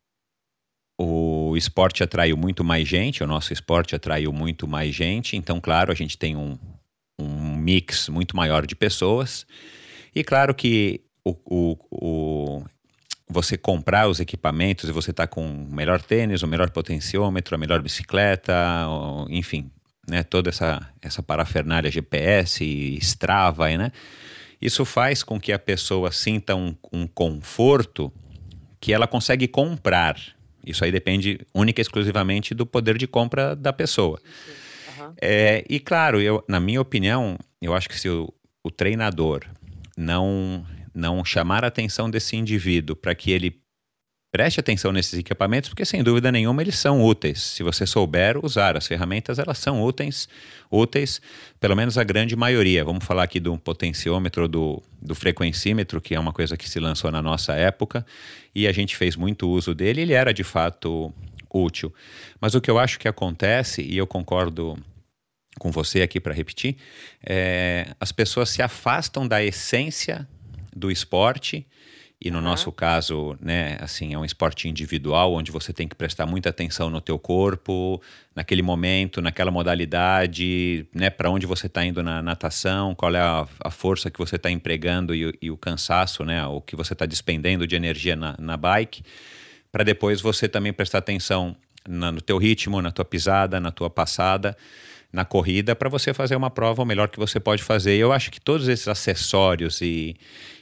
o esporte atraiu muito mais gente, o nosso esporte atraiu muito mais gente, então, claro, a gente tem um, um mix muito maior de pessoas. E claro que o, o, o você comprar os equipamentos e você tá com o melhor tênis, o melhor potenciômetro, a melhor bicicleta, enfim, né, toda essa, essa parafernália GPS, Strava, né? Isso faz com que a pessoa sinta um, um conforto que ela consegue comprar. Isso aí depende única e exclusivamente do poder de compra da pessoa. Uhum. É, e claro, eu, na minha opinião, eu acho que se o, o treinador não, não chamar a atenção desse indivíduo para que ele Preste atenção nesses equipamentos, porque sem dúvida nenhuma eles são úteis. Se você souber usar as ferramentas, elas são úteis, úteis, pelo menos a grande maioria. Vamos falar aqui do potenciômetro, do, do frequencímetro, que é uma coisa que se lançou na nossa época, e a gente fez muito uso dele, ele era de fato útil. Mas o que eu acho que acontece, e eu concordo com você aqui para repetir, é, as pessoas se afastam da essência do esporte e no uhum. nosso caso, né, assim, é um esporte individual onde você tem que prestar muita atenção no teu corpo, naquele momento, naquela modalidade, né, para onde você está indo na natação, qual é a, a força que você está empregando e, e, o cansaço, né, o que você está despendendo de energia na, na bike, para depois você também prestar atenção na, no teu ritmo, na tua pisada, na tua passada na corrida para você fazer uma prova o melhor que você pode fazer. Eu acho que todos esses acessórios e,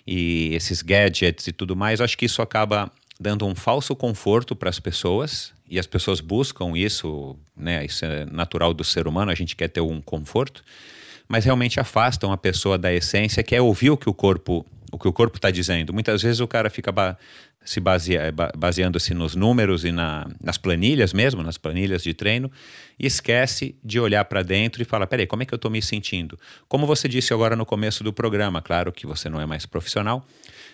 e esses gadgets e tudo mais, acho que isso acaba dando um falso conforto para as pessoas e as pessoas buscam isso, né? Isso é natural do ser humano, a gente quer ter um conforto, mas realmente afastam a pessoa da essência, que é ouvir o que o corpo o que o corpo está dizendo. Muitas vezes o cara fica ba se basea, baseando-se nos números e na, nas planilhas mesmo, nas planilhas de treino, e esquece de olhar para dentro e falar: peraí, como é que eu estou me sentindo? Como você disse agora no começo do programa, claro que você não é mais profissional,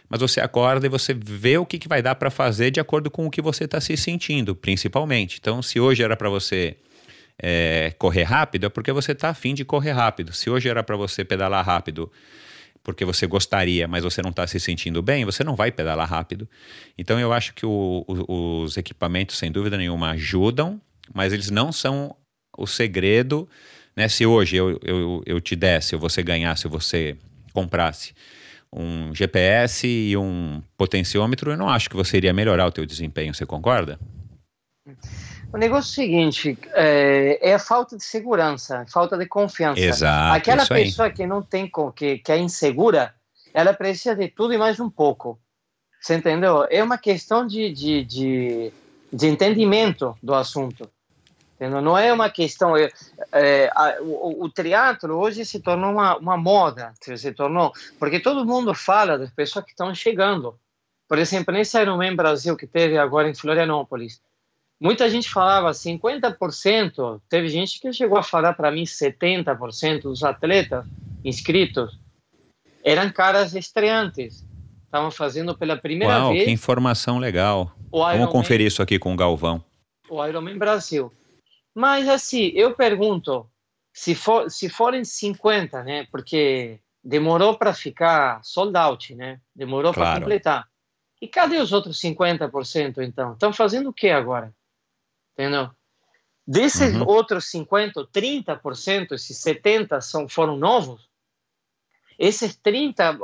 mas você acorda e você vê o que, que vai dar para fazer de acordo com o que você está se sentindo, principalmente. Então, se hoje era para você. É, correr rápido é porque você está afim de correr rápido. Se hoje era para você pedalar rápido porque você gostaria, mas você não está se sentindo bem, você não vai pedalar rápido. Então eu acho que o, o, os equipamentos, sem dúvida nenhuma, ajudam, mas eles não são o segredo. Né? Se hoje eu, eu, eu te desse, ou você ganhasse, ou você comprasse um GPS e um potenciômetro, eu não acho que você iria melhorar o teu desempenho, você concorda? O negócio é o seguinte, é, é, a falta de segurança, falta de confiança. Exato, Aquela pessoa que não tem, que, que é insegura, ela precisa de tudo e mais um pouco. Você entendeu? É uma questão de, de, de, de entendimento do assunto. Entendeu? Não é uma questão. É, é, a, o, o teatro hoje se tornou uma, uma moda, se tornou. Porque todo mundo fala das pessoas que estão chegando. Por exemplo, nesse Ironman Brasil que teve agora em Florianópolis muita gente falava 50%, teve gente que chegou a falar para mim 70% dos atletas inscritos eram caras estreantes. Estavam fazendo pela primeira Uau, vez. que informação legal. Vamos conferir isso aqui com o Galvão. O Ironman Brasil. Mas assim, eu pergunto, se for se forem 50, né? Porque demorou para ficar sold out, né? Demorou claro. para completar. E cadê os outros 50% então? Estão fazendo o que agora? Entendeu? Desses uhum. outros 50%, 30%, esses 70% são, foram novos, Esses 30,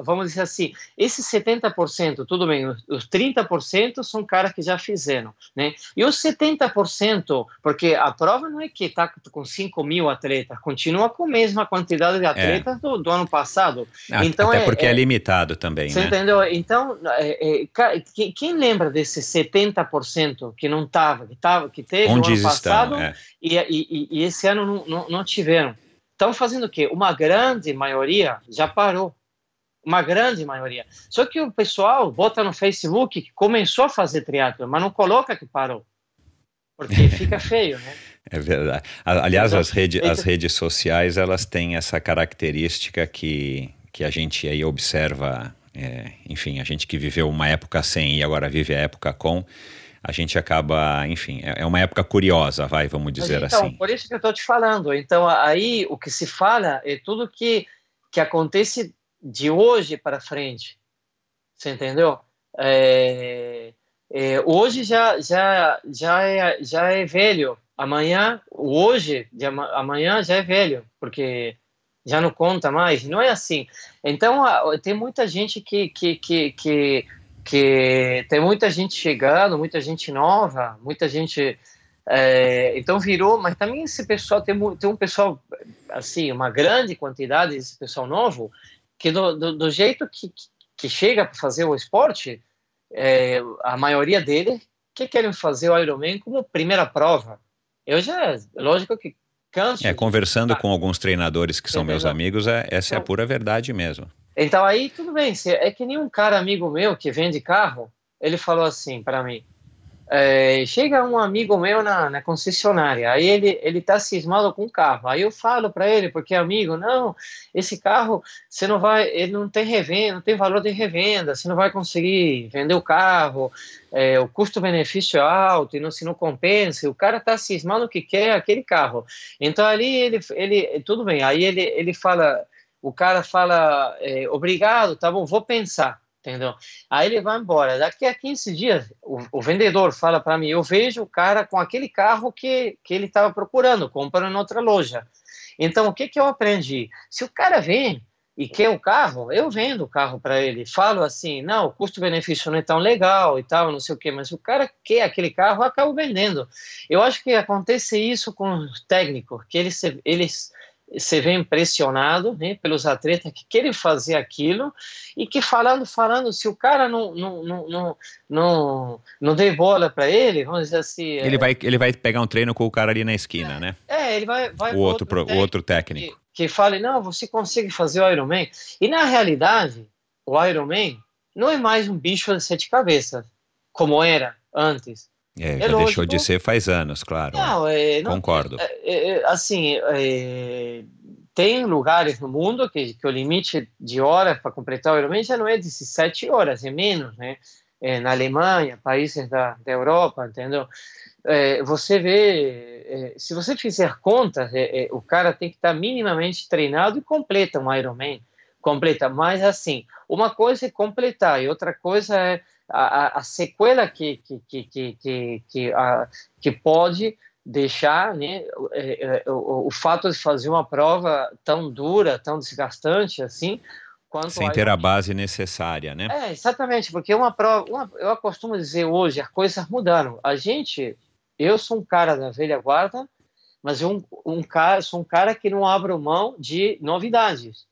vamos dizer assim, esses 70%, tudo bem, os 30% são caras que já fizeram, né? E os 70%, porque a prova não é que está com 5 mil atletas, continua com a mesma quantidade de é. atletas é. do, do, ano passado. Ah, então até é, porque é, é, limitado também, Você né? entendeu? Então, é, é quem lembra desses 70% que não estava, que, tava, que teve Onde no ano passado estão, e, e, e, esse ano não, não, não tiveram? Estão fazendo o quê? Uma grande maioria já parou. Uma grande maioria. Só que o pessoal bota no Facebook que começou a fazer triatlo, mas não coloca que parou. Porque (laughs) fica feio, né? É verdade. Aliás, então, as, rede, as redes sociais, elas têm essa característica que, que a gente aí observa, é, enfim, a gente que viveu uma época sem e agora vive a época com, a gente acaba, enfim, é, é uma época curiosa, vai, vamos dizer então, assim. Por isso que eu estou te falando. Então, aí o que se fala é tudo que, que acontece de hoje para frente. Você entendeu? É, é, hoje já, já, já, é, já é velho. Amanhã, hoje, de amanhã já é velho, porque já não conta mais. Não é assim. Então, tem muita gente que, que, que, que que tem muita gente chegando, muita gente nova, muita gente. É, então virou, mas também esse pessoal tem, tem um pessoal, assim, uma grande quantidade desse pessoal novo, que do, do, do jeito que, que chega para fazer o esporte, é, a maioria dele que querem fazer o Ironman como primeira prova. Eu já, lógico que canso. É, conversando de... com alguns treinadores que são meus amigos, é, essa é a então pura verdade mesmo. Então aí tudo bem, é que nem um cara amigo meu que vende carro, ele falou assim para mim, é, chega um amigo meu na, na, concessionária, aí ele ele tá cismado com o carro, aí eu falo para ele porque amigo, não, esse carro você não vai, ele não tem revenda, não tem valor de revenda, você não vai conseguir vender o carro, é, o custo-benefício é alto e não se não compensa, o cara tá cismado que quer aquele carro, então ali ele ele tudo bem, aí ele ele fala o cara fala, é, obrigado, tá bom, vou pensar, entendeu? Aí ele vai embora. Daqui a 15 dias, o, o vendedor fala para mim, eu vejo o cara com aquele carro que, que ele estava procurando, comprando em outra loja. Então, o que, que eu aprendi? Se o cara vem e quer o carro, eu vendo o carro para ele. Falo assim, não, o custo-benefício não é tão legal e tal, não sei o quê, mas o cara quer aquele carro, eu acabo vendendo. Eu acho que acontece isso com os técnicos, que eles, eles você vê impressionado né, pelos atletas que querem fazer aquilo e que falando, falando, se o cara não não, não, não, não, não bola para ele, vamos dizer assim... Ele, é, vai, ele vai pegar um treino com o cara ali na esquina, é, né? É, ele vai... vai o, outro, pro, técnico, o outro técnico. Que, que fale, não, você consegue fazer o Ironman. E na realidade, o Ironman não é mais um bicho de sete cabeças, como era antes. É, já é lógico, deixou de ser faz anos, claro. Não, é, não, Concordo. É, é, é assim, tem lugares no mundo que, que o limite de horas para completar o Ironman já não é 17 horas, é menos, né? na Alemanha, países da, da Europa, entendeu? você vê, se você fizer contas, o cara tem que estar minimamente treinado e completa um Ironman, completa. Mas assim, uma coisa é completar e outra coisa é a, a sequela que, que, que, que, que, a, que pode deixar né, é, é, o, o, fato de fazer uma prova tão dura, tão desgastante assim, quanto sem ter a base necessária, né? É, exatamente, porque uma prova, uma, eu costumo dizer hoje, as coisas mudaram. A gente, eu sou um cara da velha guarda, mas eu um, um cara, sou um cara que não abro mão de novidades.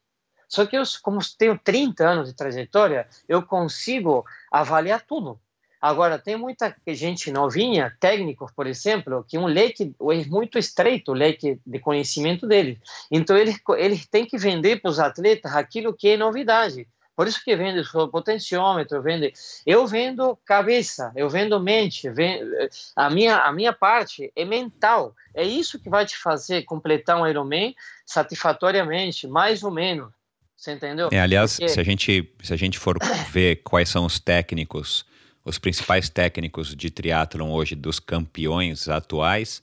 Só que eu, como tenho 30 anos de trajetória, eu consigo avaliar tudo. Agora, tem muita gente novinha, técnicos, por exemplo, que um leque é muito estreito, o leque de conhecimento dele. Então, ele, ele tem que vender para os atletas aquilo que é novidade. Por isso que vende o potenciômetro, vende. Eu vendo cabeça, eu vendo mente. Vendo, a minha a minha parte é mental. É isso que vai te fazer completar um Ironman satisfatoriamente, mais ou menos. Você entendeu? É, aliás, Porque... se, a gente, se a gente for (coughs) ver quais são os técnicos, os principais técnicos de triatlon hoje dos campeões atuais,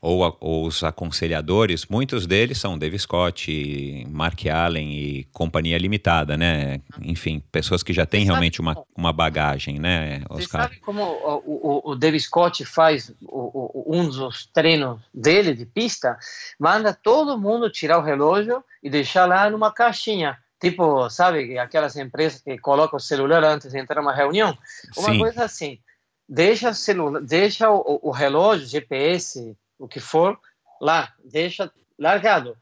ou, ou, os aconselhadores, muitos deles são Dave Scott, Mark Allen e companhia limitada, né? Enfim, pessoas que já têm realmente uma, uma bagagem, né, Oscar? Você sabe como o, o, o Dave Scott faz o, um dos treinos dele de pista? Manda todo mundo tirar o relógio e deixar lá numa caixinha. Tipo, sabe, aquelas empresas que colocam o celular antes de entrar numa reunião? Uma Sim. coisa assim. Deixa, celular, deixa o, o relógio, GPS, o que for, lá, deixa largado.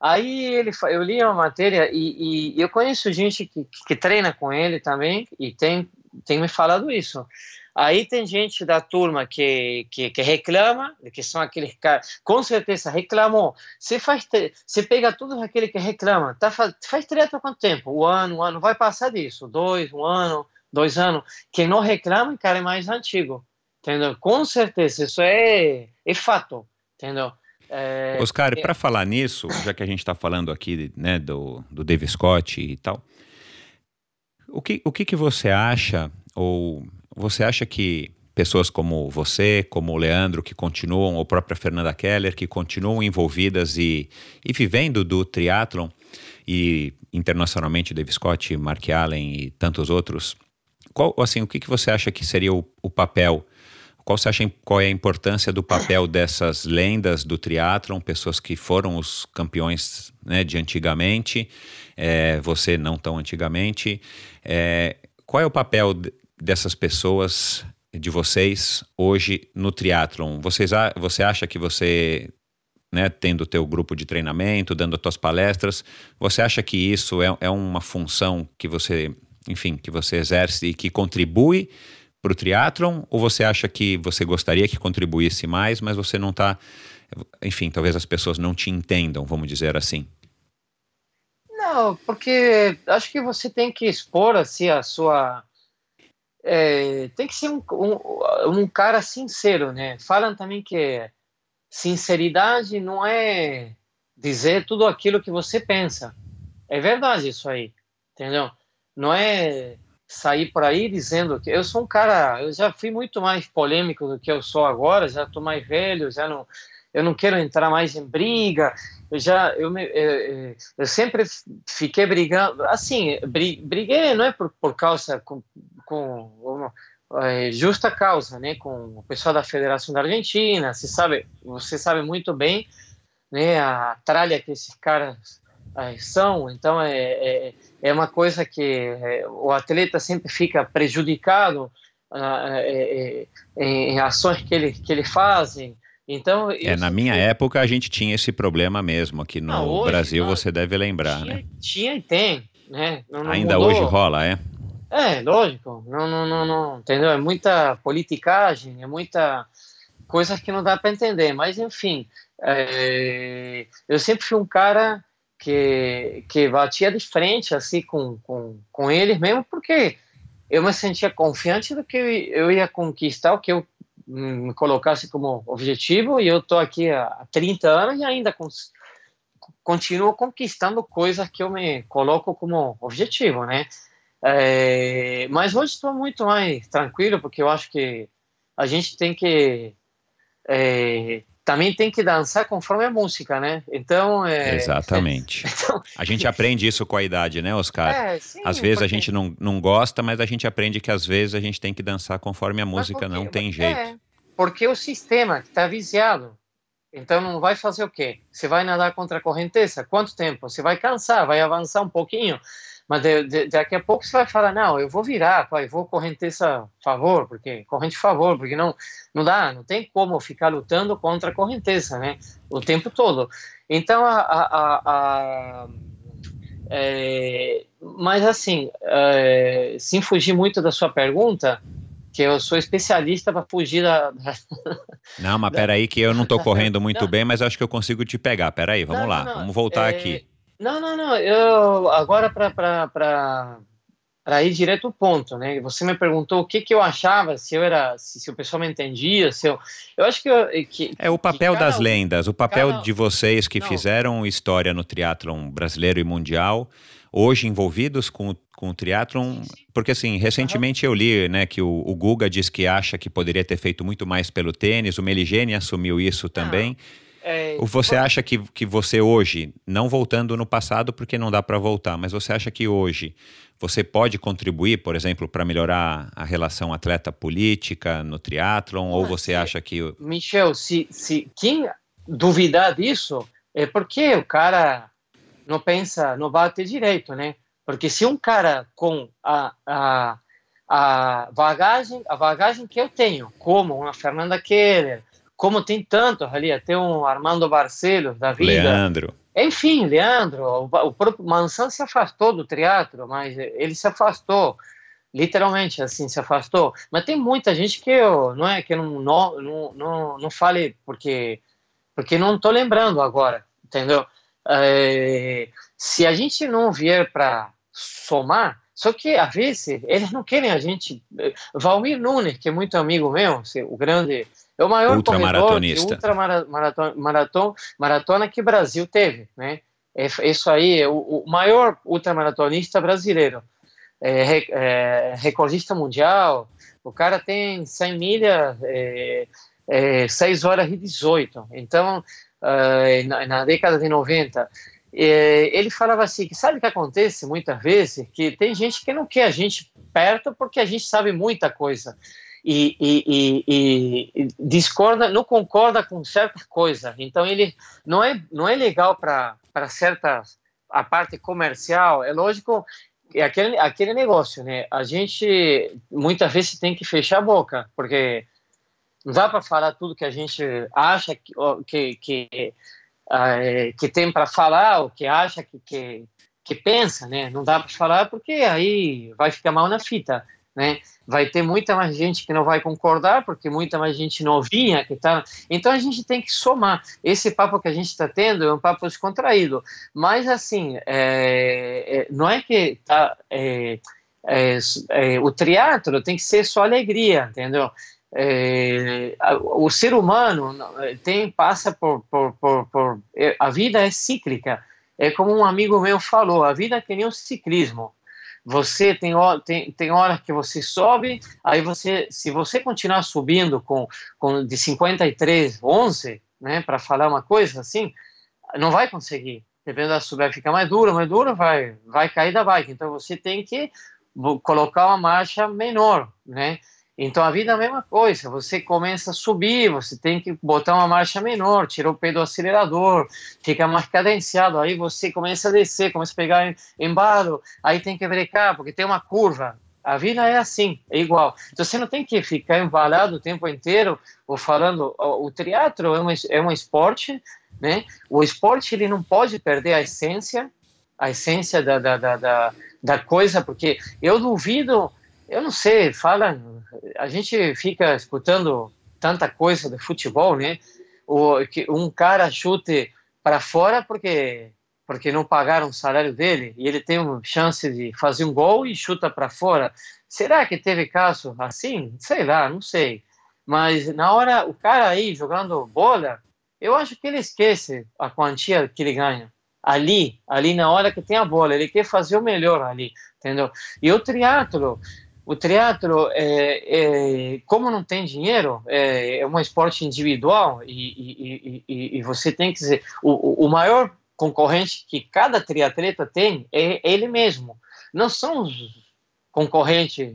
Aí ele, eu li uma matéria e, e eu conheço gente que, que, treina com ele também e tem, tem me falado isso. Aí tem gente da turma que, que, que reclama, que são aqueles caras, com certeza reclamou. Você faz, você pega todos aqueles que reclamam, tá, faz, faz quanto tempo? Um ano, um ano, vai passar disso, dois, um ano, dois anos. Quem não reclama, cara, é mais antigo, entendeu? Com certeza, isso é, é fato, entendeu? É, Oscar, é... para falar nisso, já que a gente está falando aqui né, do, do Dave Scott e tal, o que, o que, que você acha, ou você acha que pessoas como você, como o Leandro, que continuam, ou própria Fernanda Keller, que continuam envolvidas e, e vivendo do triatlon, e internacionalmente Dave Scott, Mark Allen e tantos outros, qual, assim, o que, que você acha que seria o, o papel qual você acha qual é a importância do papel dessas lendas do triatlon, pessoas que foram os campeões né, de antigamente, é, você não tão antigamente? É, qual é o papel dessas pessoas, de vocês, hoje no triatlon? Vocês, você acha que você, né, tendo o teu grupo de treinamento, dando as tuas palestras, você acha que isso é, é uma função que você, enfim, que você exerce e que contribui para o triatlon? Ou você acha que você gostaria que contribuísse mais, mas você não está. Enfim, talvez as pessoas não te entendam, vamos dizer assim. Não, porque acho que você tem que expor assim a sua. É, tem que ser um, um, um, cara sincero, né? Falam também que sinceridade não é dizer tudo aquilo que você pensa. É verdade isso aí, entendeu? Não é sair por aí dizendo que eu sou um cara, eu já fui muito mais polêmico do que eu sou agora, já estou mais velho, já não, eu não quero entrar mais em briga, eu já, eu, me, eu, eu sempre fiquei brigando, assim, briguei não é por, por causa, com, com uma, é, justa causa, né, com o pessoal da Federação da Argentina, você sabe, você sabe muito bem, né, a tralha que esses caras são, então é, é, é uma coisa que é, o atleta sempre fica prejudicado uh, é, em ações que ele, que ele fazem. Então, é, na minha época a gente tinha esse problema mesmo aqui no não, hoje, Brasil, não, você deve lembrar, tinha, né? Tinha e tem, né? Não, Ainda mudou. hoje rola, é? É, lógico. Não, não, não, não, entendeu? É muita politicagem, é muita coisa que não dá para entender. Mas enfim, é, eu sempre fui um cara que, que batia de frente assim com, com, com eles mesmo, porque eu me sentia confiante do que eu ia conquistar o que eu me colocasse como objetivo e eu estou aqui há 30 anos e ainda continuo conquistando coisas que eu me coloco como objetivo, né? É, mas hoje estou muito mais tranquilo porque eu acho que a gente tem que é, também tem que dançar conforme a música, né? Então. É, Exatamente. (laughs) então, a gente aprende isso com a idade, né, Oscar? É, sim, às vezes porque... a gente não, não gosta, mas a gente aprende que às vezes a gente tem que dançar conforme a música, não tem jeito. É, porque o sistema está viciado. Então não vai fazer o quê? Você vai nadar contra a correnteza? Quanto tempo? Você vai cansar, vai avançar um pouquinho, mas de, de, daqui a pouco você vai falar, não, eu vou virar, pai, vou correnteza a favor, porque corrente a favor, porque não, não dá, não tem como ficar lutando contra a correnteza, né, o tempo todo. Então, a, a, a é, mas assim, é, sem fugir muito da sua pergunta, que eu sou especialista para fugir da, da, (laughs) Não, mas peraí que eu não estou (laughs) correndo muito não. bem, mas acho que eu consigo te pegar. Peraí, vamos não, lá, não, vamos voltar é, aqui. Não, não, não. Eu agora para para ir direto ao ponto, né? Você me perguntou o que, que eu achava, se eu era, se, se o pessoal me entendia, se eu, eu acho que, eu, que é o papel das lendas, o papel cada, de vocês que não, fizeram história no triatlon brasileiro e mundial, hoje envolvidos com, com o triatlon, porque assim recentemente uhum. eu li, né, que o, o Guga diz que acha que poderia ter feito muito mais pelo tênis, o Meligeni assumiu isso também. É, Ou você acha que, que você hoje, não voltando no passado porque não dá para voltar, mas você acha que hoje você pode contribuir, por exemplo, para melhorar a relação atleta-política no triatlon? Ou você acha que... Michel, se, se quem duvidar disso é porque o cara não pensa, não bate direito, né? Porque se um cara com a, a, a bagagem, a bagagem que eu tenho, como uma Fernanda Keller, como tem tantos ali, até um Armando Barcelos da vida. Leandro. Enfim, Leandro, o, próprio Mansan se afastou do teatro, mas ele se afastou, literalmente assim, se afastou. Mas tem muita gente que eu, não é que não, não, não, não fale porque, porque não estou lembrando agora, entendeu? É, se a gente não vier para somar, só que às vezes eles não querem a gente. Valmir Nunes, que é muito amigo meu, o grande é o maior ultramaratonista. ultramaratona maratona, maratona que o Brasil teve, né? É, isso aí é o, o maior ultramaratonista brasileiro. É, é, recordista mundial. O cara tem 100 milhas, é, é, 6 horas e 18. Então, é, na, na, década de 90, é, ele falava assim, que sabe o que acontece muitas vezes? Que tem gente que não quer a gente perto porque a gente sabe muita coisa e, e, e, e, discorda, não concorda com certa coisa. Então ele não é não é legal para para certas a parte comercial. É lógico é aquele aquele negócio, né? A gente muitas vezes tem que fechar a boca porque não dá para falar tudo que a gente acha que que que, uh, que tem para falar ou que acha que, que que pensa, né? Não dá para falar porque aí vai ficar mal na fita né? Vai ter muita mais gente que não vai concordar, porque muita mais gente novinha que tá. Então a gente tem que somar. Esse papo que a gente está tendo é um papo descontraído, mas assim, é, é, não é que tá, é, é, é o teatro tem que ser só alegria, entendeu? É, o ser humano tem passa por, por, por, por, a vida é cíclica é como um amigo meu falou a vida é que nem um ciclismo você tem, tem, tem hora que você sobe, aí você, se você continuar subindo com, com de 53, 11, né, para falar uma coisa assim, não vai conseguir. Dependendo da subida, fica mais dura, mais dura, vai, vai cair da bike. Então você tem que colocar uma marcha menor, né? Então a vida é a mesma coisa, você começa a subir, você tem que botar uma marcha menor, tirar o pé do acelerador, fica mais cadenciado, aí você começa a descer, começa a pegar embalo, aí tem que brecar, porque tem uma curva. A vida é assim, é igual. Então você não tem que ficar embalado o tempo inteiro, ou falando, o, teatro é um, é um esporte, né? O esporte ele não pode perder a essência, a essência da, da, da, da, da coisa, porque eu duvido eu não sei, fala, a gente fica escutando tanta coisa de futebol, né? O, que um cara chute para fora porque porque não pagaram o salário dele e ele tem uma chance de fazer um gol e chuta para fora. Será que teve caso assim? Sei lá, não sei. Mas na hora o cara aí jogando bola, eu acho que ele esquece a quantia que ele ganha ali, ali na hora que tem a bola, ele quer fazer o melhor ali, entendeu? E o triatlo, o teatro, é, é, como não tem dinheiro, é, é um esporte individual e, e, e, e você tem que dizer, o, o maior concorrente que cada triatleta tem é ele mesmo. Não são os concorrentes.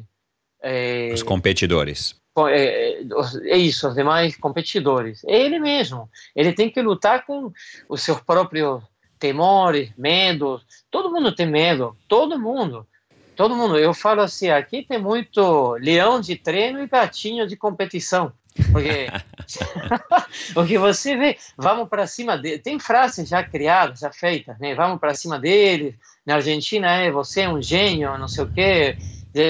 É, os competidores. É, é, isso, os demais competidores. É ele mesmo. Ele tem que lutar com os seus próprios temores, medos. Todo mundo tem medo, todo mundo todo mundo, eu falo assim, aqui tem muito leão de treino e gatinho de competição. Porque, (laughs) (laughs) porque você vê, vamos para cima dele. Tem frases já criadas, já feitas, né? Vamos para cima dele. Na Argentina é você é um gênio, não sei o quê.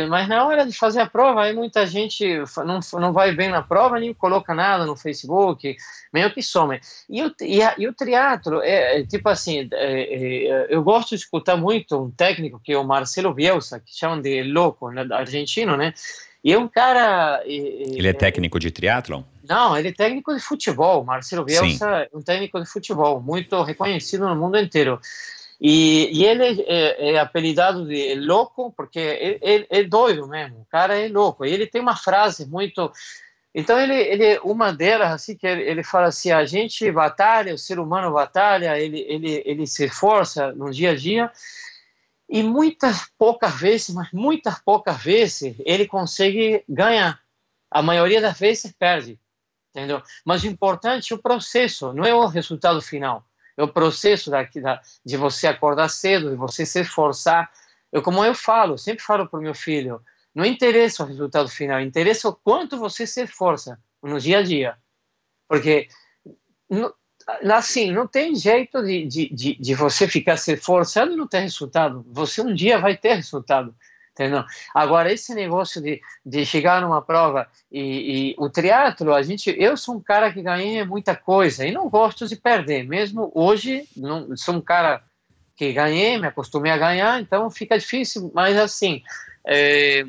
Mas na hora de fazer a prova, aí muita gente não, não vai bem na prova, nem coloca nada no Facebook, meio que some. E o, e, a, e o triatlo, é, é, tipo assim, é, é, eu gosto de escutar muito um técnico que é o Marcelo Bielsa, que chamam de louco, né, argentino, né? E é um cara... Ele é técnico de triatlon? Não, ele é técnico de futebol. Marcelo Bielsa é um técnico de futebol, muito reconhecido no mundo inteiro. E, e ele é, é, apelidado de louco porque ele, é doido mesmo, o cara é louco. E ele tem uma frase muito. Então, ele, ele uma delas, assim, que ele, ele fala assim: a gente batalha, o ser humano batalha, ele, ele, ele se esforça no dia a dia, e muitas poucas vezes, mas muitas poucas vezes, ele consegue ganhar. A maioria das vezes perde, entendeu? Mas o importante é o processo, não é o resultado final é o processo da, da, de você acordar cedo, de você se esforçar. Eu, como eu falo, sempre falo para o meu filho, não interessa o resultado final, interessa o quanto você se esforça no dia a dia. Porque, assim, não tem jeito de, de, de, de você ficar se esforçando e não ter resultado. Você um dia vai ter resultado. Entendeu? Agora, esse negócio de, de chegar numa prova e, e, o triatlo, a gente, eu sou um cara que ganhei muita coisa e não gosto de perder, mesmo hoje, não, sou um cara que ganhei, me acostumei a ganhar, então fica difícil, mas assim, é,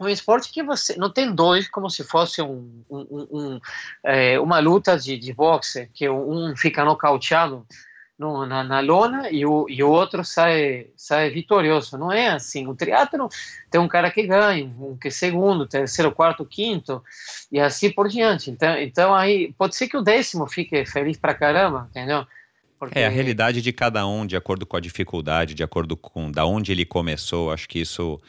um esporte que você não tem dois como se fosse um, um, um é, uma luta de, de boxe, que um fica nocauteado, no, na, na, lona e o, e o outro sai, sai vitorioso. Não é assim. O triatlo tem um cara que ganha, um que é segundo, terceiro, quarto, quinto, e assim por diante. Então, então aí pode ser que o décimo fique feliz pra caramba, entendeu? Porque... É a realidade de cada um, de acordo com a dificuldade, de acordo com da onde ele começou. Acho que isso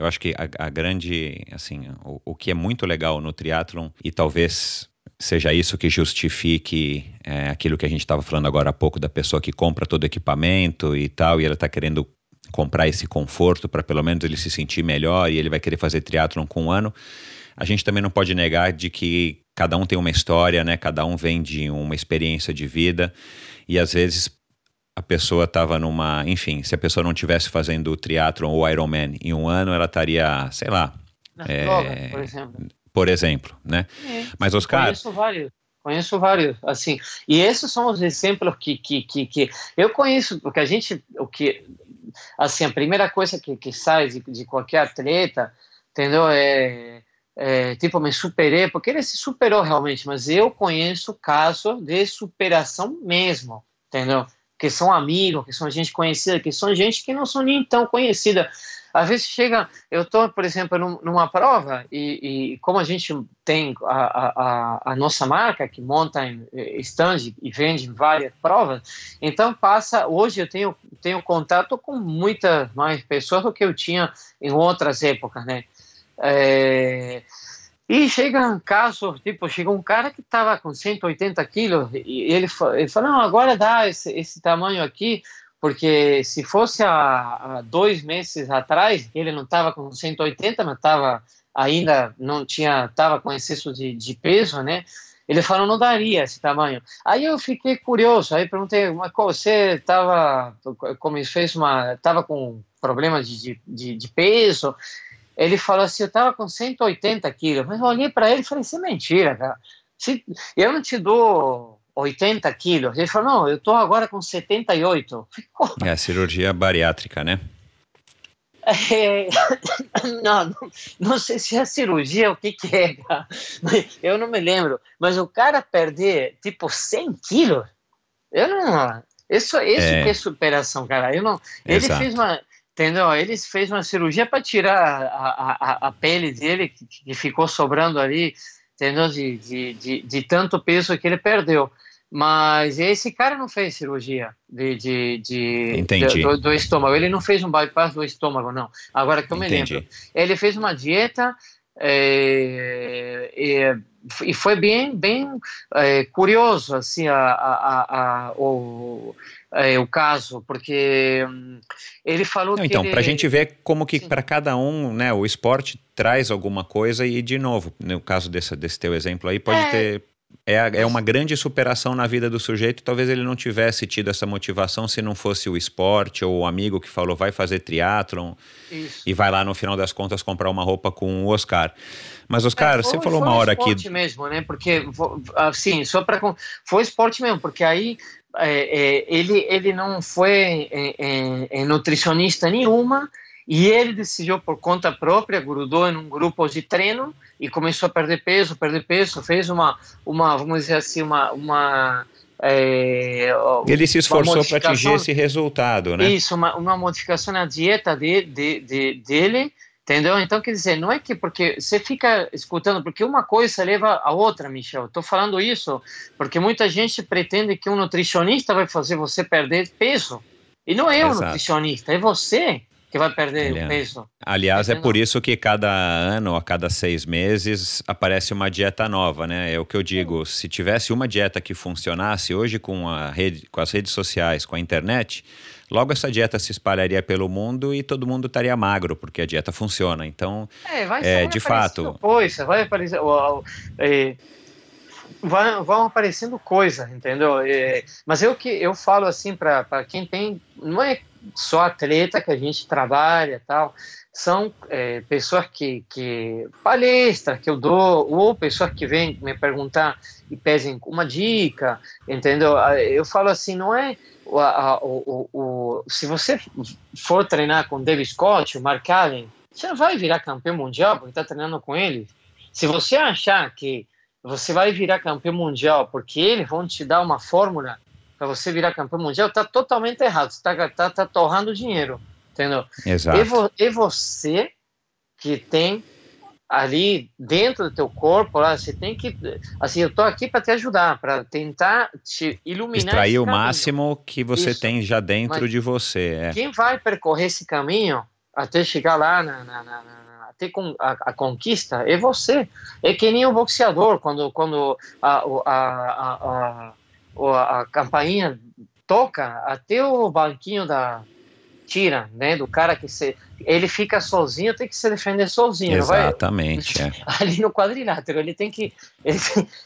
eu acho que a, a grande, assim, o, o, que é muito legal no triatlon e talvez seja isso que justifique é, aquilo que a gente estava falando agora há pouco da pessoa que compra todo o equipamento e tal, e ela está querendo comprar esse conforto para pelo menos ele se sentir melhor e ele vai querer fazer triatlon com um ano. A gente também não pode negar de que cada um tem uma história, né? Cada um vem de uma experiência de vida e às vezes a pessoa estava numa, enfim, se a pessoa não tivesse fazendo triatlon ou Ironman em um ano, ela estaria, sei lá, é, por exemplo por exemplo, né? É, Mas Oscar... Conheço vários, conheço vários, assim, e esses são os exemplos que, que, que, que eu conheço, porque a gente, o que, assim, a primeira coisa que, que sai de, de qualquer atleta, entendeu, é, é, tipo, me superei, porque ele se superou realmente, mas eu conheço casos de superação mesmo, entendeu? Que são amigos, que são gente conhecida, que são gente que não são nem tão conhecida, às vezes chega, eu estou, por exemplo, numa prova e, e, como a gente tem a, a, a nossa marca que monta em stand e vende várias provas, então passa, hoje eu tenho, tenho contato com muitas mais pessoas do que eu tinha em outras épocas, né? É, e chega um caso, tipo, chegou um cara que estava com 180 quilos e ele, ele falou, não, agora dá esse, esse tamanho aqui, porque se fosse há, há dois meses atrás, ele não estava com 180, mas estava ainda não tinha, estava com excesso de, de peso, né? Ele falou não daria esse tamanho. Aí eu fiquei curioso, aí perguntei, mas você estava, como fez uma, estava com problema de, de, de, peso? Ele falou assim, eu estava com 180 quilos. Mas eu olhei para ele e falei, isso é mentira, cara. Se, eu não te dou 80 quilos. Ele falou, não, eu estou agora com 78. Ficou. É a cirurgia bariátrica, né? É, (coughs) não, não, não, sei se é cirurgia, o que que é, cara. Eu não me lembro. Mas o cara perder, tipo, 100 quilos, eu não... Isso, isso é. que é superação, cara. Eu não, ele fez uma... Entendeu? Ele fez uma cirurgia para tirar a, a, a, pele dele, que, que ficou sobrando ali, entendeu? De, de, de, de tanto peso que ele perdeu. Mas esse cara não fez cirurgia de, de, de, de do, do, estômago. Ele não fez um bypass do estômago, não. Agora que eu Entendi. me lembro. Ele fez uma dieta é, e foi bem, bem curioso assim a, a, a, o, é, o caso, porque ele falou não, então para a gente ver como que para cada um, né, o esporte traz alguma coisa e de novo, no caso desse, desse teu exemplo aí pode é, ter é, é uma grande superação na vida do sujeito. Talvez ele não tivesse tido essa motivação se não fosse o esporte ou o amigo que falou vai fazer triatlon e vai lá no final das contas comprar uma roupa com o Oscar. Mas Oscar, é, foi, você falou uma hora aqui. Foi esporte mesmo, né? Porque assim, só para foi esporte mesmo, porque aí é, é, ele ele não foi é, é, é, nutricionista nenhuma e ele decidiu por conta própria, grudou em um grupo de treino e começou a perder peso, perder peso, fez uma, uma vamos dizer assim, uma, uma é, ele se esforçou para atingir esse resultado, né? Isso, uma, uma modificação na dieta de, de, de, dele, entendeu? Então, quer dizer, não é que porque você fica escutando, porque uma coisa leva a outra, Michel. Estou falando isso porque muita gente pretende que um nutricionista vai fazer você perder peso. E não é o um nutricionista, é você que vai perder Aliás, o peso. Aliás, é por isso que cada ano, a cada seis meses, aparece uma dieta nova, né? É o que eu digo. Se tivesse uma dieta que funcionasse hoje com, a rede, com as redes sociais, com a internet, logo essa dieta se espalharia pelo mundo e todo mundo estaria magro, porque a dieta funciona. Então, é, vai, é de fato. Coisa, vai aparecer. É, vão, vão aparecendo coisas, entendeu? É, mas eu que eu falo assim para quem tem, não é só atleta que a gente trabalha tal, são é, pessoas que, que palestra que eu dou, ou pessoas que vêm me perguntar e pedem uma dica, entendeu? Eu falo assim, não é o, a, o, o, se você for treinar com David Scott, o Mark Allen, você vai virar campeão mundial porque está treinando com ele. Se você achar que você vai virar campeão mundial porque eles vão te dar uma fórmula para você virar campeão mundial, está totalmente errado. Você está tá, tá torrando dinheiro, entendeu? Exato. E, vo, e você que tem ali dentro do teu corpo, lá, você tem que, assim, eu tô aqui para te ajudar, para tentar te iluminar. Extrair o máximo que você Isso. tem já dentro Mas de você. É. Quem vai percorrer esse caminho até chegar lá na, na, na, com a, a, conquista é você. É que nem o boxeador quando quando a, a, a, a a campainha toca até o banquinho da tira, né, do cara que se ele fica sozinho, tem que se defender sozinho, Exatamente. Vai, é. (laughs) Ali no quadrilátero, ele tem que (laughs) ele,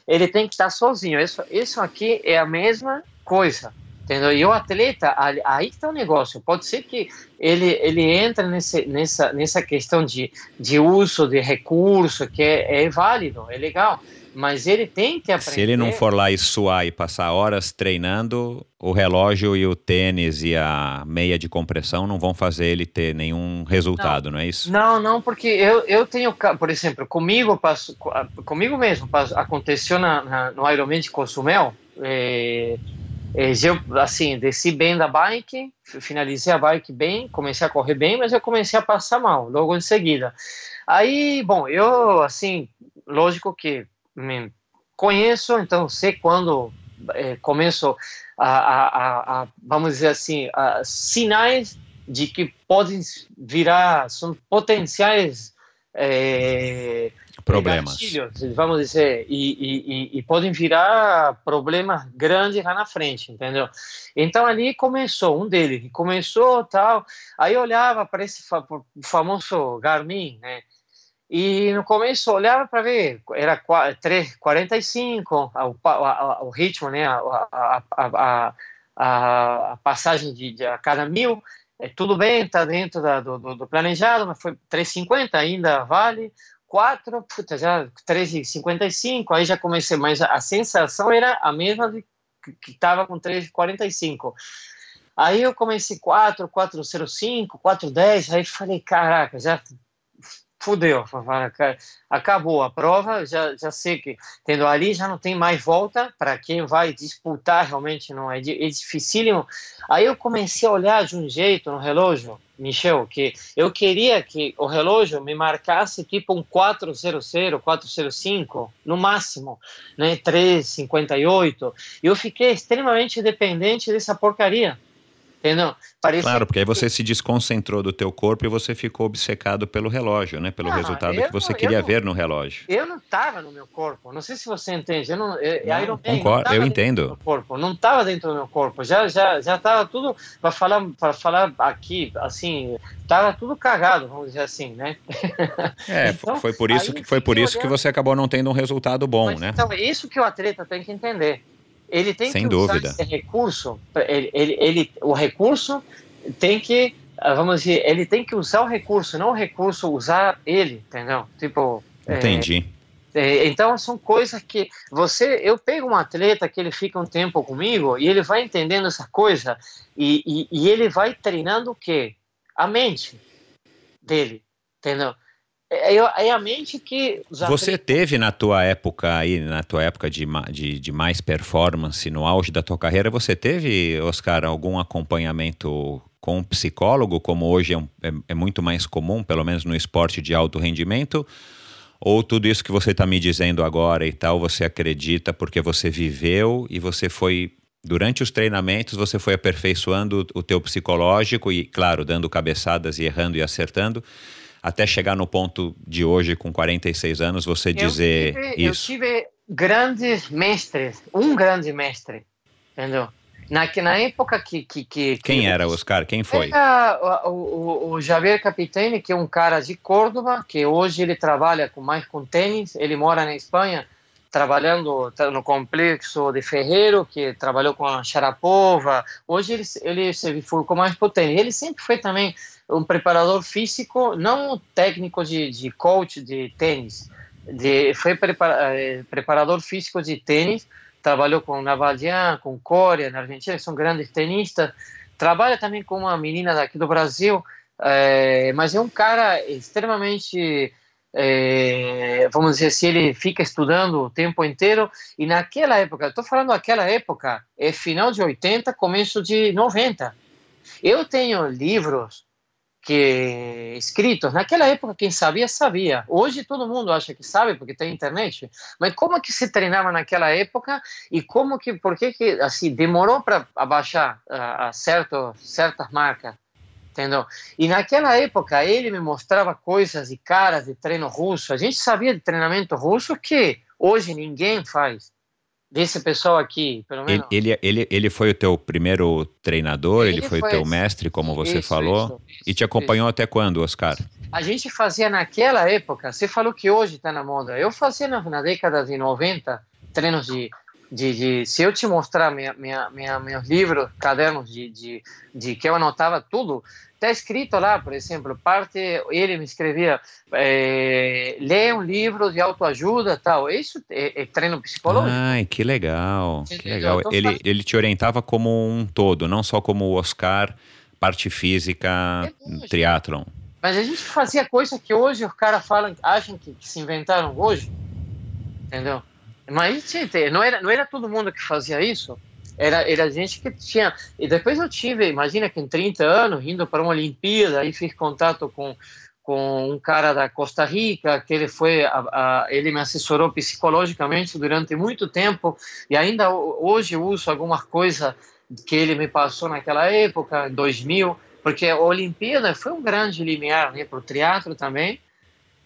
ele tem que estar sozinho. Isso isso aqui é a mesma coisa. Entendeu? E o atleta, aí que está o negócio. Pode ser que ele, ele entre nesse, nessa, nessa questão de, de uso de recurso, que é, é válido, é legal mas ele tem que aprender. Se ele não for lá e suar e passar horas treinando, o relógio e o tênis e a meia de compressão não vão fazer ele ter nenhum resultado, não, não é isso? Não, não, porque eu, eu tenho, por exemplo, comigo, passo, comigo mesmo, passo, aconteceu na, na, no Ironman de Cozumel, é, é, eu, assim, desci bem da bike, finalizei a bike bem, comecei a correr bem, mas eu comecei a passar mal logo em seguida. Aí, bom, eu, assim, lógico que me conheço, então sei quando é, começo a, a, a, vamos dizer assim, sinais de que podem virar, são potenciais é, problemas, vamos dizer, e, e, e, podem virar problemas grandes lá na frente, entendeu? Então ali começou um deles, começou tal, aí olhava para esse famoso Garmin, né? E no começo olhava para ver, era 3, 45 o, o ritmo, né, a, a, a, a passagem de, de, a cada mil, é, tudo bem, está dentro da, do, do, planejado, mas foi 3,50 ainda vale, 4, puta, já 3,55, aí já comecei, mas a, sensação era a mesma de, que estava com 3,45. Aí eu comecei 4, 4,05, 4,10, aí falei, caraca, já fudeu, acabou a prova, já, já sei que, tendo ali já não tem mais volta para quem vai disputar, realmente não é, é dificílimo. Aí eu comecei a olhar de um jeito no relógio, Michel, que eu queria que o relógio me marcasse tipo um 400, 405, no máximo, né, 358. Eu fiquei extremamente dependente dessa porcaria Entendeu? Parecia claro, porque aí você se desconcentrou do teu corpo e você ficou obcecado pelo relógio, né? Pelo não, resultado que você não, queria não, ver no relógio. Eu não estava no meu corpo. Não sei se você entende. Eu não, eu, não, concordo, eu entendo. corpo, não estava dentro do meu corpo. Já já já estava tudo para falar para falar aqui, assim, estava tudo cagado, vamos dizer assim, né? É, (laughs) então, foi por isso que foi por isso que você acabou não tendo um resultado bom, Mas, né? Então é isso que o atleta tem que entender ele tem Sem que dúvida. usar esse recurso, ele, ele, ele, o recurso tem que, ah, vamos dizer, ele tem que usar o recurso, não o recurso usar ele, entendeu? Tipo... É, Entendi. É, é, então são coisas que você, eu pego um atleta que ele fica um tempo comigo e ele vai entendendo essa coisa e, e, e ele vai treinando o quê? A mente dele, entendeu? É, é, a mente que. Você teve na tua época aí, na tua época de, de, de, mais performance, no auge da tua carreira, você teve, Oscar, algum acompanhamento com um psicólogo, como hoje é, um, é, é muito mais comum, pelo menos no esporte de alto rendimento? Ou tudo isso que você está me dizendo agora e tal, você acredita porque você viveu e você foi durante os treinamentos você foi aperfeiçoando o teu psicológico e, claro, dando cabeçadas e errando e acertando até chegar no ponto de hoje, com 46 anos, você eu dizer tive, isso? Eu tive grandes mestres, um grande mestre, entendeu? Na, na época que... que, que Quem que era, Oscar? Quem foi? Era o, o, o Javier Capitani, que é um cara de Córdoba, que hoje ele trabalha com, mais com tênis, ele mora na Espanha, trabalhando no complexo de Ferreiro, que trabalhou com a Sharapova. Hoje ele, ele se ficou mais potente. Ele sempre foi também um preparador físico, não técnico de, de coach de tênis, de, foi prepara, eh, preparador físico de tênis, trabalhou com Navadian, com Coreia, na Argentina, que são grandes tenistas, trabalha também com uma menina daqui do Brasil, é, mas é um cara extremamente, é, vamos dizer assim, ele fica estudando o tempo inteiro, e naquela época, estou falando daquela época, é final de 80, começo de 90, eu tenho livros que escritos. Naquela época, quem sabia, sabia. Hoje todo mundo acha que sabe porque tem internet. Mas como que se treinava naquela época e como que, por que que assim demorou para abaixar a, a certo, certas marcas? Entendeu? E naquela época ele me mostrava coisas e caras de treino russo. A gente sabia de treinamento russo que hoje ninguém faz desse pessoal aqui, pelo menos. Ele, ele, ele foi o teu primeiro treinador, ele, ele foi, o teu mestre, como você isso, falou, isso, isso, e te acompanhou até quando, Oscar? A gente fazia naquela época, você falou que hoje está na moda, eu fazia na, na década de 90 treinos de, de, de, se eu te mostrar minha, minha, minha, meus livros, cadernos de, de, de que eu anotava tudo, está escrito lá, por exemplo, parte, ele me escrevia, é, lê um livro de autoajuda, tal. Isso é, é treino psicológico. Ai, que legal, que legal. Ele, ele te orientava como um todo, não só como o Oscar, parte física, é triatlon. Mas a gente fazia coisa que hoje os caras falam, acham que, que se inventaram hoje, entendeu? Mas não era, não era todo mundo que fazia isso. Era, era gente que tinha. E depois eu tive, imagina que em 30 anos, indo para uma Olimpíada, aí fiz contato com, com um cara da Costa Rica, que ele foi, a, a, ele me assessorou psicologicamente durante muito tempo, e ainda hoje uso algumas coisas que ele me passou naquela época, em 2000, porque a Olimpíada foi um grande limiar né, para o teatro também,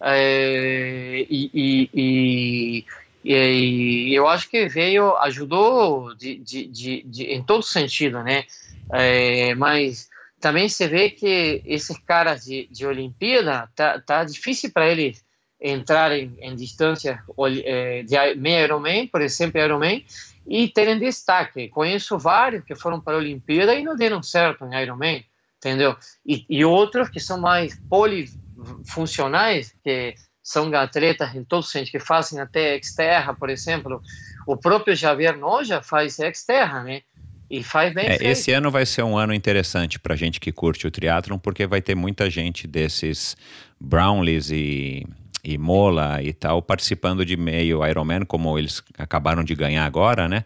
é, e, e e, eu acho que veio, ajudou de, de, de, de em todo sentido, né? É, mas também você vê que esses caras de, de Olimpíada, tá, tá difícil para eles entrar em, em distância é, de meia Ironman, por exemplo, Ironman, e terem destaque. Conheço vários que foram para a Olimpíada e não deram certo em Ironman, entendeu? E, e outros que são mais polifuncionais, que são atletas em todos os sentidos, que fazem até exterra, por exemplo. O próprio Javier Noja faz exterra, né? E faz bem. É, esse ano vai ser um ano interessante para gente que curte o triatlon, porque vai ter muita gente desses Brownlees e, e Mola e tal participando de meio Ironman, como eles acabaram de ganhar agora, né?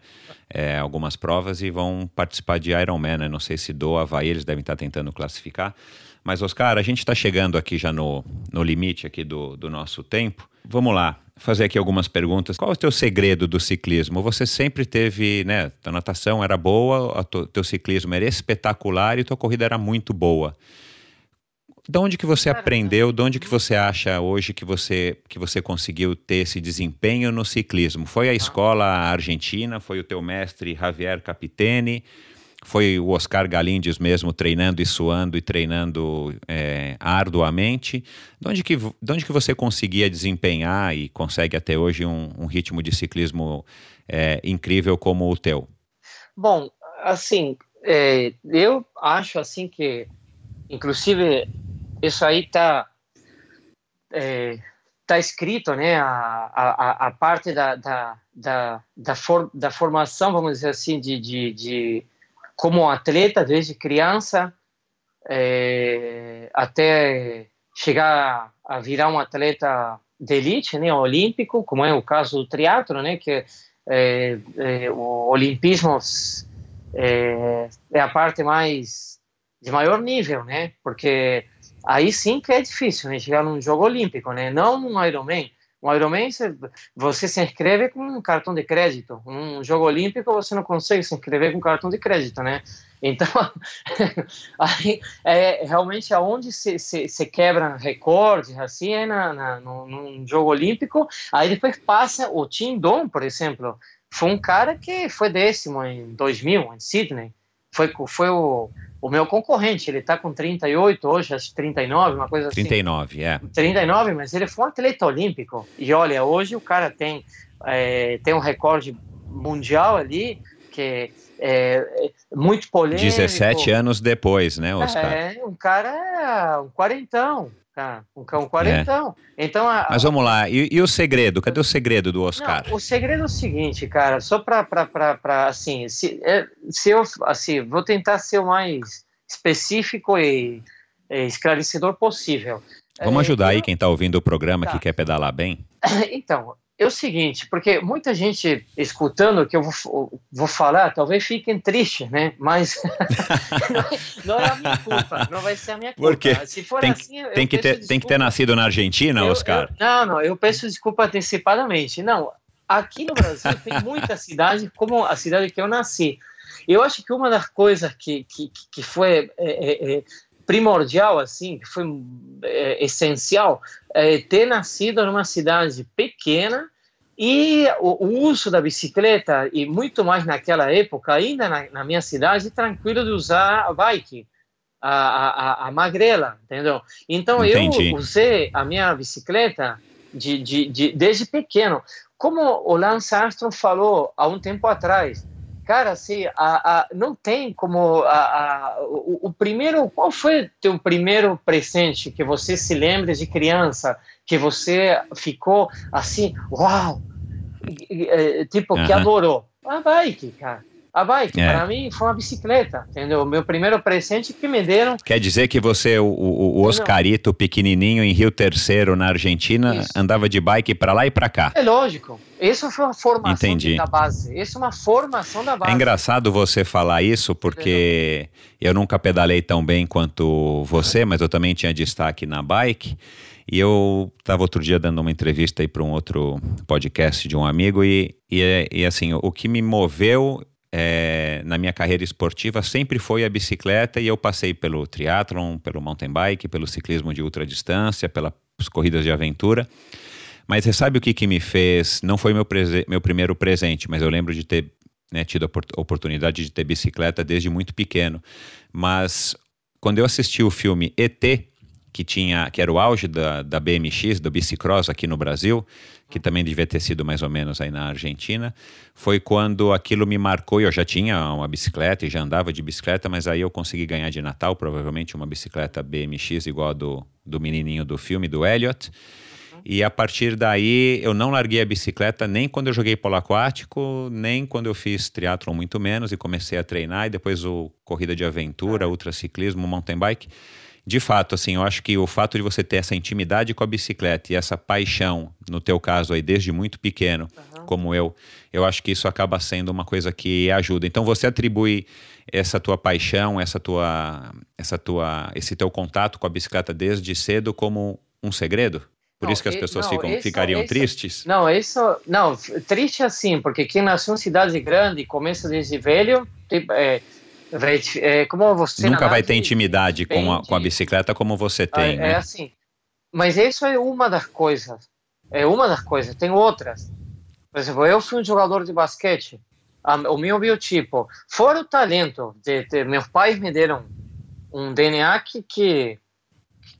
É, algumas provas e vão participar de Ironman. Né? Não sei se do Havaí eles devem estar tentando classificar. Mas, Oscar, a gente está chegando aqui já no, no limite aqui do, do nosso tempo. Vamos lá. fazer aqui algumas perguntas. Qual é o teu segredo do ciclismo? Você sempre teve, né? A natação era boa, o teu ciclismo era espetacular e tua corrida era muito boa. De onde que você aprendeu? De onde que você acha hoje que você que você conseguiu ter esse desempenho no ciclismo? Foi a escola argentina? Foi o teu mestre Javier Capitene? Foi o Oscar Galindes mesmo treinando e suando e treinando é, arduamente? De onde, que, de onde que você conseguia desempenhar e consegue até hoje um, um ritmo de ciclismo é, incrível como o teu? Bom, assim, é, eu acho assim que, inclusive isso aí está é, tá escrito, né, a, a, a parte da, da, da, da, for, da formação, vamos dizer assim, de, de, de como atleta desde criança é, até chegar a virar um atleta de elite, né, olímpico, como é o caso do triatlo, né, que é, é, o olimpismo é, é a parte mais de maior nível, né, porque aí sim que é difícil, né? Chegar num jogo olímpico, né? Não num Ironman. Um Ironman, você, você se inscreve com um cartão de crédito. Um jogo olímpico, você não consegue se inscrever com cartão de crédito, né? Então, (laughs) aí, é realmente aonde se, se, se quebra recordes, assim, é na, na, no, num jogo olímpico. Aí depois passa o Tim Don, por exemplo. Foi um cara que foi décimo em 2000, em Sydney. Foi, foi o o meu concorrente, ele está com 38 hoje, acho 39, uma coisa 39, assim. 39, é. 39, mas ele foi um atleta olímpico. E olha, hoje o cara tem, é, tem um recorde mundial ali, que é, é muito polêmico. 17 anos depois, né, Oscar? É, um cara, um quarentão, Tá, um cão quarentão. É. Então, a, Mas vamos lá, e, e, o segredo? Cadê o segredo do Oscar? Não, o segredo é o seguinte, cara, só para assim, se, é, se eu assim, vou tentar ser o mais específico e, e esclarecedor possível. Vamos ajudar é, aí quem está ouvindo o programa tá. que quer pedalar bem? (coughs) Então, é o seguinte, porque muita gente escutando o que eu vou, vou falar, talvez fiquem tristes, né? Mas (laughs) não, é a minha culpa, não vai ser a minha culpa. Porque Se for tem, assim, eu, tem, que ter, tem que ter nascido na Argentina, eu, Oscar? Eu, não, não, eu peço desculpa antecipadamente. Não, aqui no Brasil tem muita cidade, como a cidade que eu nasci. Eu acho que uma das coisas que, que, que foi é, é, é primordial, assim, que foi é, essencial, é ter nascido numa cidade pequena e o, o, uso da bicicleta, e muito mais naquela época, ainda na, na minha cidade, tranquilo de usar a bike, a, a, a magrela, entendeu? Então Entendi. eu usei a minha bicicleta de, de, de, desde pequeno. Como o Lance Armstrong falou há um tempo atrás, Cara, assim, a, a, não tem como. A, o, o, primeiro. Qual foi teu primeiro presente que você se lembra de criança? Que você ficou assim, uau! Tipo, que adorou? A bike, cara. A bike, é. para mim, foi uma bicicleta, entendeu? O meu primeiro presente que me deram. Quer dizer que você, o, o, o Oscarito pequenininho em Rio Terceiro, na Argentina, Isso. andava de bike para lá e para cá? É lógico. Isso foi uma formação Entendi. da base. Isso é uma formação da base. É engraçado você falar isso, porque eu nunca pedalei tão bem quanto você, mas eu também tinha destaque na bike. E eu estava outro dia dando uma entrevista aí para um outro podcast de um amigo e, e, e assim, o que me moveu é, na minha carreira esportiva sempre foi a bicicleta e eu passei pelo triatlon, pelo mountain bike, pelo ciclismo de ultradistância, pelas corridas de aventura. Mas você sabe o que, que me fez? Não foi meu, meu primeiro presente, mas eu lembro de ter né, tido a oportunidade de ter bicicleta desde muito pequeno. Mas quando eu assisti o filme ET, que tinha que era o auge da, da BMX, do bicicross aqui no Brasil, que também devia ter sido mais ou menos aí na Argentina, foi quando aquilo me marcou. Eu já tinha uma bicicleta e já andava de bicicleta, mas aí eu consegui ganhar de Natal, provavelmente uma bicicleta BMX igual a do, do menininho do filme, do Elliot. E a partir daí eu não larguei a bicicleta nem quando eu joguei polo aquático, nem quando eu fiz triatlon muito menos e comecei a treinar e depois o corrida de aventura, ultraciclismo, mountain bike de fato, assim, eu acho que o fato de você ter essa intimidade com a bicicleta e essa paixão, no teu caso aí, desde muito pequeno, uhum. como eu, eu acho que isso acaba sendo uma coisa que ajuda. Então você atribui essa tua paixão, essa tua, essa tua, esse teu contato com a bicicleta desde cedo como um segredo? Por não, isso que as pessoas não, ficam, isso, ficariam isso, tristes? Não, isso. Não, triste assim, porque quem nasceu em cidade grande começa desde velho, tipo, é, é, como você. Nunca vai ter intimidade com a, com a bicicleta como você tem. É, né? é assim. Mas isso é uma das coisas. É uma das coisas. Tem outras. Por exemplo, eu fui um jogador de basquete. o meu biotipo, fora o talento, de, de, meus pais me deram um DNA que, que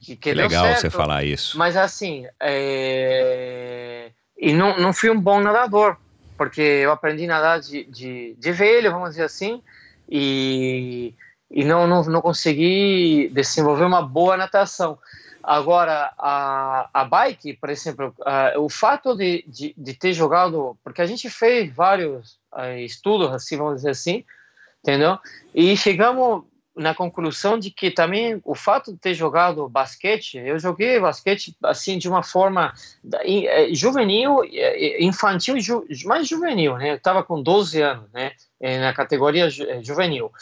que, que legal certo, você falar isso. Mas assim, é... e não, não fui um bom nadador, porque eu aprendi a nadar de, de, de velho, vamos dizer assim, e, e não, não, não consegui desenvolver uma boa natação. Agora, a, a bike, por exemplo, uh, o fato de, de, de, ter jogado, porque a gente fez vários uh, estudos, assim, vamos dizer assim, entendeu? E chegamos na conclusão de que também o fato de ter jogado basquete, eu joguei basquete assim de uma forma é, juvenil, é, é, infantil, mais juvenil, né? Eu estava com 12 anos, né? Na categoria juvenil.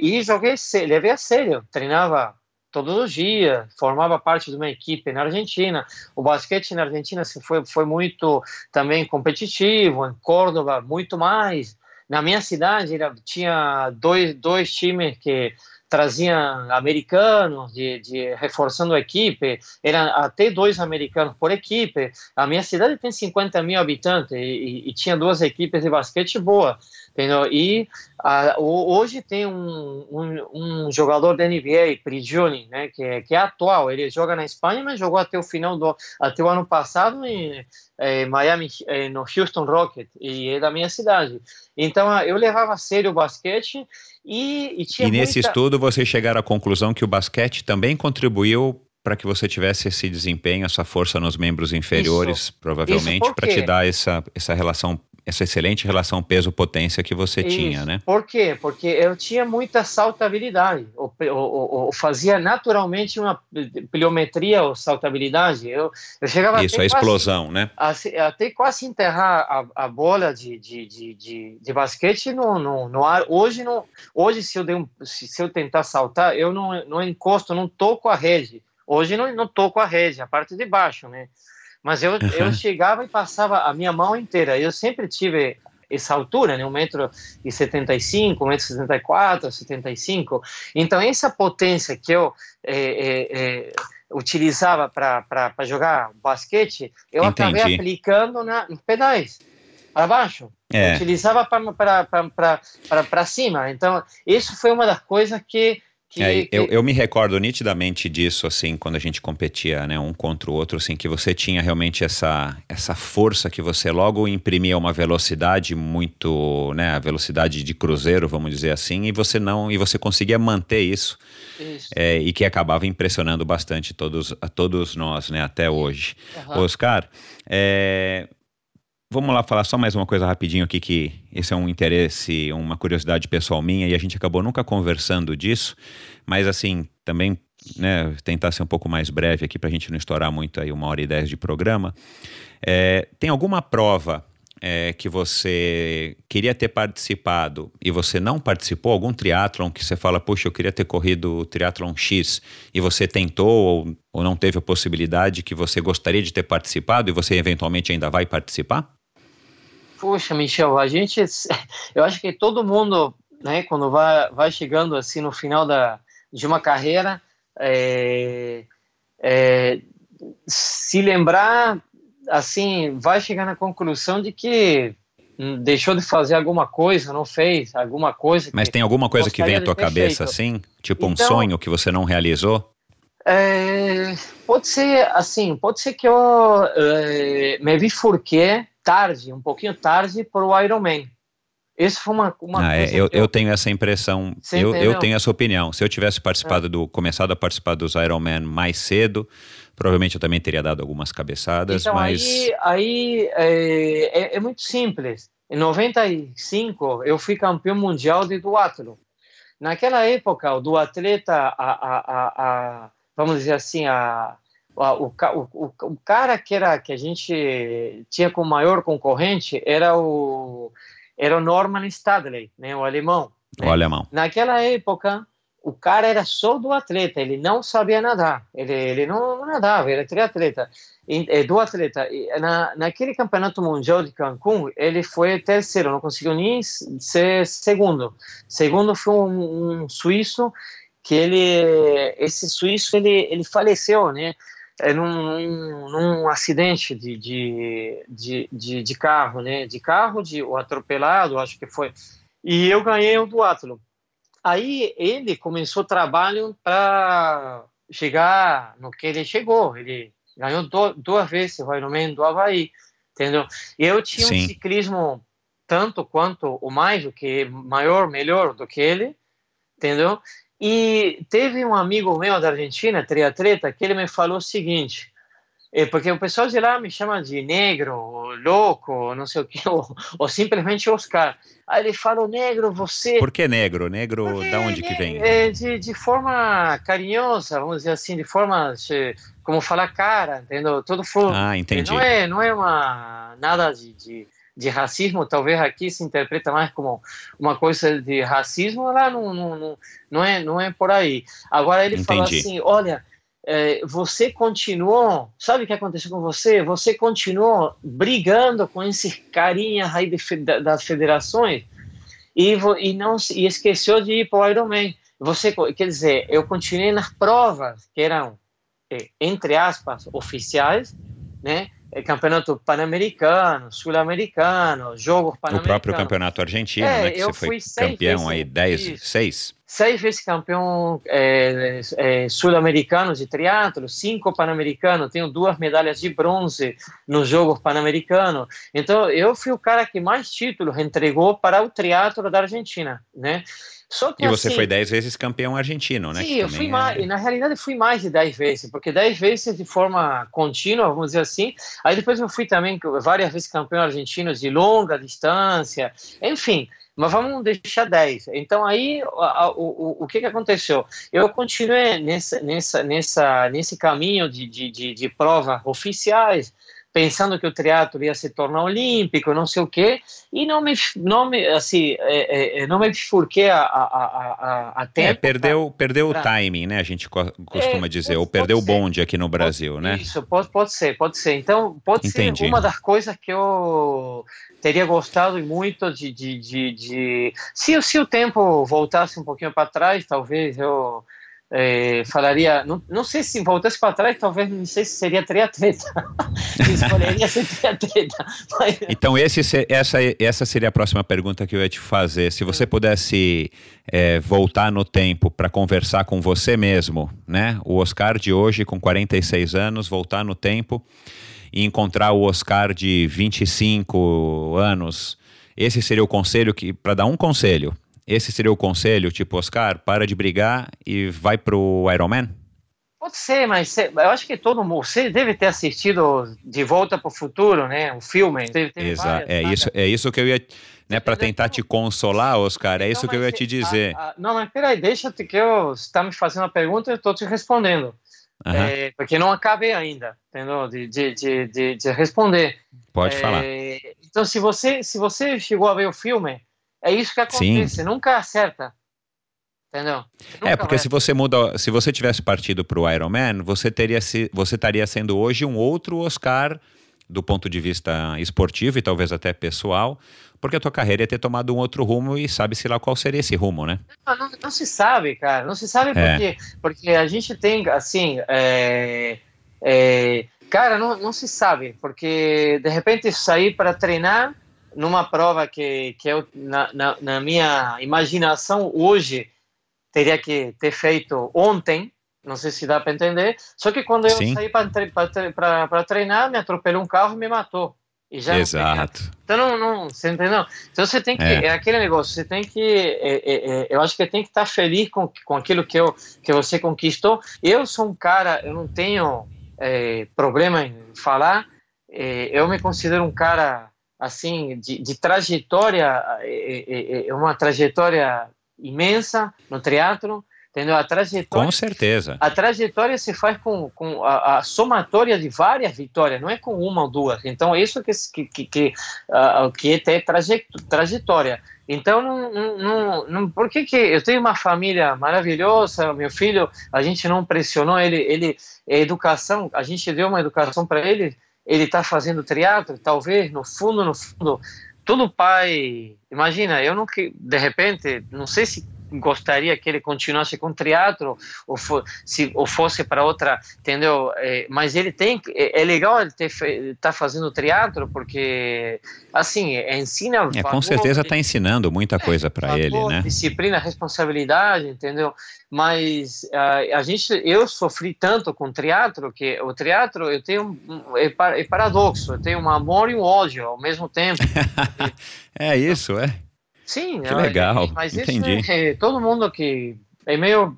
e joguei, levei a sério, treinava todos os dias, formava parte de uma equipe na Argentina. O basquete na Argentina foi, foi muito também competitivo, em Córdoba, muito mais. Na minha cidade era, tinha dois, dois times que traziam americanos, de, de, reforçando a equipe, eram até dois americanos por equipe. A minha cidade tem 50 mil habitantes e, e, e tinha duas equipes de basquete boa. Entendeu? E a, hoje tem um, um, um, jogador da NBA, Prigioni, né, que, é, que é atual. Ele joga na Espanha, mas jogou até o final do até o ano passado em, em Miami, em, no Houston Rocket, e é da minha cidade. Então eu levava a sério o basquete e, e tinha. E nesse muita... estudo vocês chegaram à conclusão que o basquete também contribuiu para que você tivesse esse desempenho, essa força nos membros inferiores, Isso. provavelmente, para te dar essa, essa relação essa excelente relação peso-potência que você Isso. tinha, né? Por quê? Porque eu tinha muita saltabilidade, ou, ou, ou fazia naturalmente uma pliometria ou saltabilidade. Eu, eu chegava Isso, a explosão, né? A, até quase enterrar a, a bola de, de, de, de, de basquete no, no, no, ar. Hoje, não, hoje se, eu um, se eu tentar saltar, eu não, não encosto, não toco a rede. Hoje não, não toco a rede, a parte de baixo, né? Mas eu, eu chegava e passava a minha mão inteira. Eu sempre tive essa altura, né? 1,75m, 1,74m, 75 Então, essa potência que eu é, é, é, utilizava para jogar basquete, eu Entendi. acabei aplicando na, nos pedais, para baixo. É. Utilizava para cima. Então, isso foi uma das coisas que que, é, que... Eu, eu, me recordo nitidamente disso, assim, quando a gente competia, né, um contra o outro, assim, que você tinha realmente essa, essa força que você logo imprimia uma velocidade muito, né, a velocidade de cruzeiro, vamos dizer assim, e você não, e você conseguia manter isso, isso. É, e que acabava impressionando bastante todos, a todos nós, né, até hoje. Uhum. Oscar, é, Vamos lá falar só mais uma coisa rapidinho aqui, que esse é um interesse, uma curiosidade pessoal minha, e a gente acabou nunca conversando disso, mas assim, também né, tentar ser um pouco mais breve aqui para a gente não estourar muito aí uma hora e dez de programa. É, tem alguma prova é, que você queria ter participado e você não participou? Algum triatlon que você fala, puxa, eu queria ter corrido o triatlon X e você tentou ou, ou não teve a possibilidade que você gostaria de ter participado e você eventualmente ainda vai participar? Puxa, Michel, a gente, (laughs) eu acho que todo mundo, né, quando vai, vai chegando assim no final da, de uma carreira, é, é, se lembrar, assim, vai chegar na conclusão de que deixou de fazer alguma coisa, não fez alguma coisa. Mas tem alguma coisa que vem à tua cabeça, feito. assim? Tipo então, um sonho que você não realizou? É, pode ser, assim, pode ser que eu é, me bifurquei tarde, um pouquinho tarde para o Iron Man. Isso foi uma, uma ah, é, eu, eu, tenho essa impressão, eu, eu, tenho essa opinião. Se eu tivesse participado é. do, começado a participar dos Iron Man mais cedo, provavelmente eu também teria dado algumas cabeçadas, então, mas... Aí, aí é, é, é, muito simples. Em 95, eu fui campeão mundial de duatlo. Naquela época, o duatleta, a, a, a, a, vamos dizer assim, a, o, o, o, cara que era que a gente tinha como maior concorrente era o era o Norman Stadley, né, o alemão. Né? O alemão. Naquela época o cara era só do atleta, ele não sabia nadar, ele, ele não, não nadava, era triatleta, e, é, do atleta. E na, naquele campeonato mundial de Cancún, ele foi terceiro, não conseguiu nem ser segundo. Segundo foi um, um suíço que ele, esse suíço, ele, ele faleceu, né? É num, num acidente de, de, de, de, de carro, né? De carro, de o atropelado, acho que foi. E eu ganhei o duatlo. Aí ele começou o trabalho para chegar no que ele chegou. Ele ganhou do, duas vezes o Ironman do Havaí, entendeu? E eu tinha Sim. um ciclismo tanto quanto o mais, do que maior, melhor do que ele, entendeu? E teve um amigo meu da Argentina, triatleta, que ele me falou o seguinte: é porque o pessoal de lá me chama de negro, louco, não sei o que, (laughs) ou, ou simplesmente Oscar. Aí ele fala, negro, você... Por que negro? Negro, Porque, da onde que vem? É, de, de forma carinhosa, vamos dizer assim, de forma, como falar cara, entendeu? Todo for, Ah, entendi. Não é, não é uma, nada de, de, de, racismo, talvez aqui se interpreta mais como uma coisa de racismo, lá não, não, não, não, é, não é por aí. Agora ele entendi. fala assim, olha é, você continuou, sabe o que aconteceu com você? Você continuou brigando com esses carinhas aí de, das federações e, e não e esqueceu de ir para o Ironman. Você, quer dizer, eu continuei nas provas que eram, é, entre aspas, oficiais, né? É, campeonato pan-americano, sul-americano, jogos pan-americanos. O próprio campeonato argentino, é, né, que você foi campeão aí, 10, 6? Seis vezes campeão é, é, sul-americano de triatlo, cinco pan-americano, tenho duas medalhas de bronze nos Jogos Pan-Americanos. Então, eu fui o cara que mais títulos entregou para o triatlo da Argentina, né? Só que, e você assim, foi dez vezes campeão argentino, né? Sim, eu fui é... mais, na realidade fui mais de dez vezes, porque dez vezes de forma contínua, vamos dizer assim. Aí depois eu fui também várias vezes campeão argentino de longa distância, enfim. Mas vamos deixar 10. Então aí o, o, o que, que aconteceu? Eu continuei nessa, nessa, nessa, nesse caminho de, de, de, de provas oficiais, pensando que o triatlo ia se tornar olímpico, não sei o quê, e não me, não me, assim, é, é, não me bifurquei a, a, a, a tempo. É, perdeu, pra, perdeu pra... o timing, né? A gente costuma é, dizer, ou perdeu o bonde aqui no Brasil, pode, né? Isso, pode, pode ser, pode ser. Então, pode Entendi. ser uma das coisas que eu teria gostado muito de, de, de, de... Se, se o tempo voltasse um pouquinho para trás, talvez eu é, falaria, não, não sei se voltasse para trás, talvez não sei se seria triatleta, (laughs) escolheria ser triatleta. Mas... Então esse, essa, essa seria a próxima pergunta que eu ia te fazer. Se você pudesse é, voltar no tempo para conversar com você mesmo, né? O Oscar de hoje com 46 anos, voltar no tempo e encontrar o Oscar de 25 anos, esse seria o conselho que para dar um conselho esse seria o conselho, tipo, Oscar, para de brigar e vai pro Ironman? Pode ser, mas eu acho que todo mundo, você deve ter assistido De Volta para o Futuro, né? O filme. Exato, é isso, é isso que eu ia, né? Para tentar te consolar, Oscar, é isso que eu ia te dizer. A, a, não, mas peraí, deixa que eu está me fazendo a pergunta, eu estou te respondendo. Uhum. É, porque não acabei ainda, entendeu? De, de, de, de, de responder. Pode é, falar. Então, se você se você chegou a ver o filme, é isso que acontece, Sim. nunca acerta. Entendeu? é, porque se você muda, se você tivesse partido para o Ironman, você teria se, você estaria sendo hoje um outro Oscar do ponto de vista esportivo e talvez até pessoal, porque a tua carreira ia ter tomado um outro rumo e sabe-se lá qual seria esse rumo, né? Não, não, não, se sabe, cara, não se sabe é. porque, porque a gente tem, assim, é, é, cara, não, não se sabe, porque de repente sair para treinar numa prova que, que eu, na, na, na minha imaginação, hoje teria que ter feito ontem, não sei se dá para entender. Só que quando eu Sim. saí para treinar, me atropelou um carro e me matou. E já Exato. Não então não, não, você entendeu? Então você tem que é, é aquele negócio. Você tem que, é, é, é eu acho que tem que estar feliz com, com aquilo que eu que você conquistou. Eu sou um cara, eu não tenho é, problema em falar. É, eu me considero um cara assim de, de trajetória é, é, é, é, uma trajetória imensa no teatro entendeu? A trajetória. Com certeza. A trajetória se faz com, com a, a somatória de várias vitórias, não é com uma ou duas. Então, é isso que que que, que, uh, que é trajetória. Então, não, não, não, por que, que eu tenho uma família maravilhosa, meu filho, a gente não pressionou ele, ele educação, a gente deu uma educação para ele, ele está fazendo teatro, talvez, no fundo, no fundo, todo pai, imagina, eu não que de repente, não sei se gostaria que ele continuasse com teatro ou, for, se, ou fosse para outra, entendeu? É, mas ele tem, é, é legal ele estar tá fazendo teatro porque, assim, ensina. É, valor, com certeza está ensinando muita coisa para ele, né? Disciplina, responsabilidade, entendeu? Mas a, a gente, eu sofri tanto com teatro que o teatro eu tenho é, é paradoxo, eu tenho um amor e um ódio ao mesmo tempo. (laughs) é isso, é. Sim, que legal. Mas Entendi. isso é, todo mundo que é meio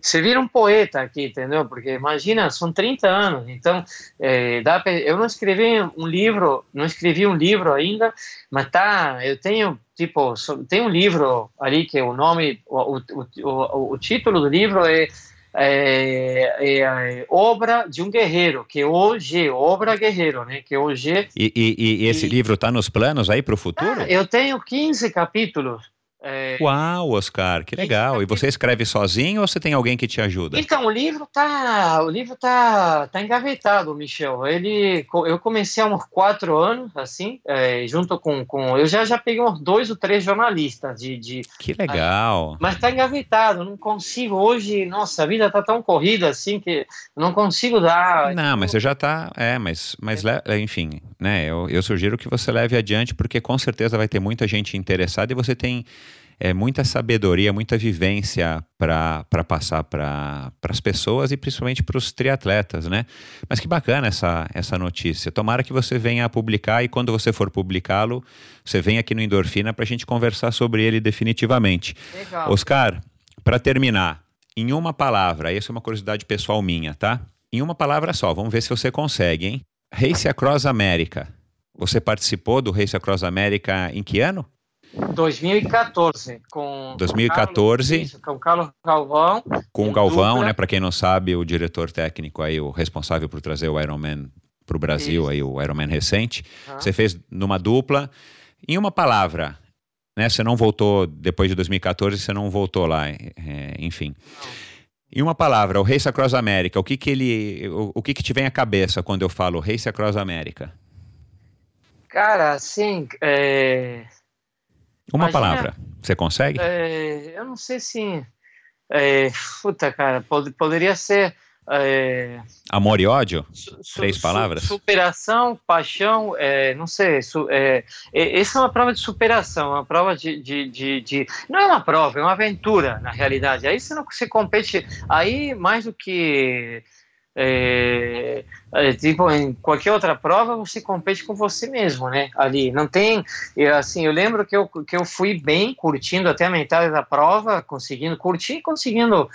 você vira um poeta aqui, entendeu? Porque imagina, são 30 anos, então é, dá pra, eu não escrevi um livro, não escrevi um livro ainda, mas tá, eu tenho tipo, tem um livro ali que o nome, o, o, o, o título do livro é é, é, é, obra de um guerreiro, que hoje, obra guerreiro, né? Que hoje. E, e, e esse e, livro está nos planos aí para o futuro? Ah, eu tenho 15 capítulos. É... Uau, Oscar, que legal. E você escreve sozinho ou você tem alguém que te ajuda? Então, o livro tá, o livro tá, tá engavetado, Michel. Ele, eu comecei há uns quatro anos, assim, é, junto com, com, eu já já peguei uns dois ou três jornalistas de, de que legal. mas tá engavetado, não consigo hoje. Nossa, a vida tá tão corrida assim que não consigo dar. Não, mas você já tá, é, mas, mas é. enfim, né? Eu, eu sugiro que você leve adiante porque com certeza vai ter muita gente interessada e você tem é, muita sabedoria, muita vivência para passar para as pessoas e principalmente para os triatletas, né? Mas que bacana essa, essa notícia. Tomara que você venha a publicar e quando você for publicá-lo, você venha aqui no Endorfina para a gente conversar sobre ele definitivamente. Legal. Oscar, para terminar, em uma palavra, essa é uma curiosidade pessoal minha, tá? Em uma palavra só, vamos ver se você consegue, hein? Race Across America. Você participou do Race Across America em que ano? 2014, com 2014, Carlos, isso, com o Carlos Galvão. Com o Galvão, dupla. né? Para quem não sabe, o diretor técnico aí, o responsável por trazer o Ironman para o Brasil, isso. aí o Ironman recente. Uhum. Você fez numa dupla. Em uma palavra, né? Você não voltou depois de 2014, você não voltou lá, é, enfim. Não. Em uma palavra, o Race Across America, o que que ele, o, o que que te vem à cabeça quando eu falo Race Across America? Cara, assim, é uma Imagina, palavra. Você consegue? É, eu não sei se. É, puta, cara, pod poderia ser. É, Amor e ódio? Três palavras? superação, paixão, é, não sei. Su, é, essa é uma prova de superação, uma prova de, de, de, de, Não é uma prova, é uma aventura, na realidade. Aí você não você compete. Aí, mais do que é, é, tipo, em qualquer outra prova você compete com você mesmo, né? Ali não tem, assim, eu lembro que eu, que eu fui bem curtindo até a metade da prova, conseguindo curtir, conseguindo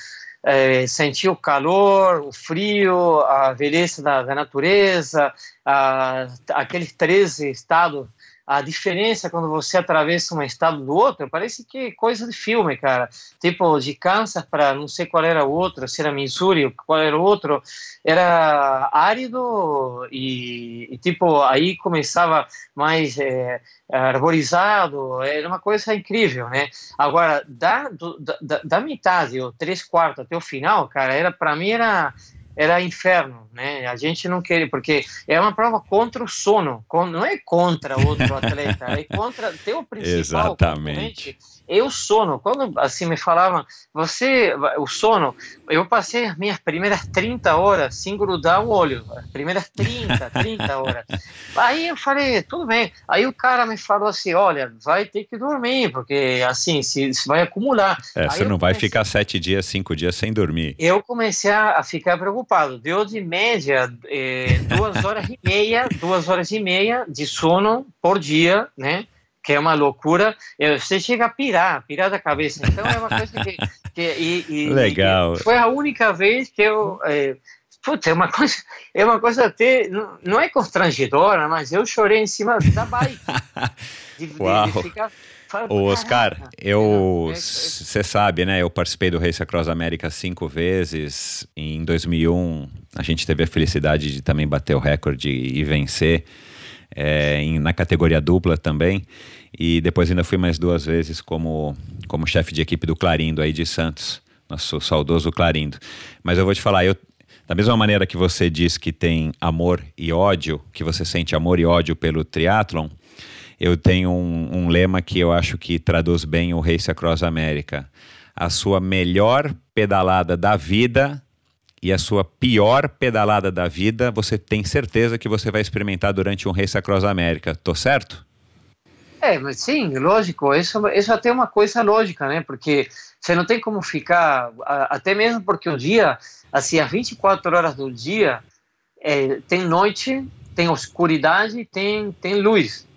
é, sentir o calor, o frio, a velhice da, da natureza, a, aqueles 13 estados a diferença quando você atravessa um estado do outro parece que é coisa de filme, cara. Tipo, de Kansas para não sei qual era o outro, se era Missouri, qual era o outro, era árido e, e tipo, aí começava mais é, arborizado, era uma coisa incrível, né? Agora, da, do, da, da metade, ou três quartos até o final, cara, era para mim era era inferno, né? A gente não queria, porque é uma prova contra o sono, não é contra outro atleta, é contra teu principal (laughs) Exatamente eu sono. Quando assim me falavam, você, o sono, eu passei as minhas primeiras 30 horas sem grudar o olho, as primeiras 30, 30 (laughs) horas. Aí eu falei, tudo bem. Aí o cara me falou assim, olha, vai ter que dormir, porque assim, se, se vai acumular. É, você não vai ficar sete dias, cinco dias sem dormir. Eu comecei a, ficar preocupado. Deu de média eh, duas horas e meia, duas horas e meia de sono por dia, né? Que é uma loucura, você chega a pirar, pirar da cabeça. Então é uma coisa que. que e, e, Legal. E foi a única vez que eu. É, putz, é uma coisa, é uma coisa até. Não, não é constrangedora, mas eu chorei em cima da bike. De, Uau. De, ficar, O Oscar, eu, você sabe, né? Eu participei do Race Across América cinco vezes. Em 2001, a gente teve a felicidade de também bater o recorde e vencer é, em, na categoria dupla também. E depois ainda fui mais duas vezes como, como chefe de equipe do Clarindo aí de Santos, nosso saudoso Clarindo. Mas eu vou te falar, eu, da mesma maneira que você diz que tem amor e ódio, que você sente amor e ódio pelo triatlon, eu tenho um, um lema que eu acho que traduz bem o Race Across América. A sua melhor pedalada da vida e a sua pior pedalada da vida, você tem certeza que você vai experimentar durante um Race Across América. Tô certo? É, mas sim, lógico, isso, isso até é uma coisa lógica, né? Porque você não tem como ficar, até mesmo porque o dia, assim, as 24 horas do dia, é, tem noite, tem oscuridade, tem, tem luz.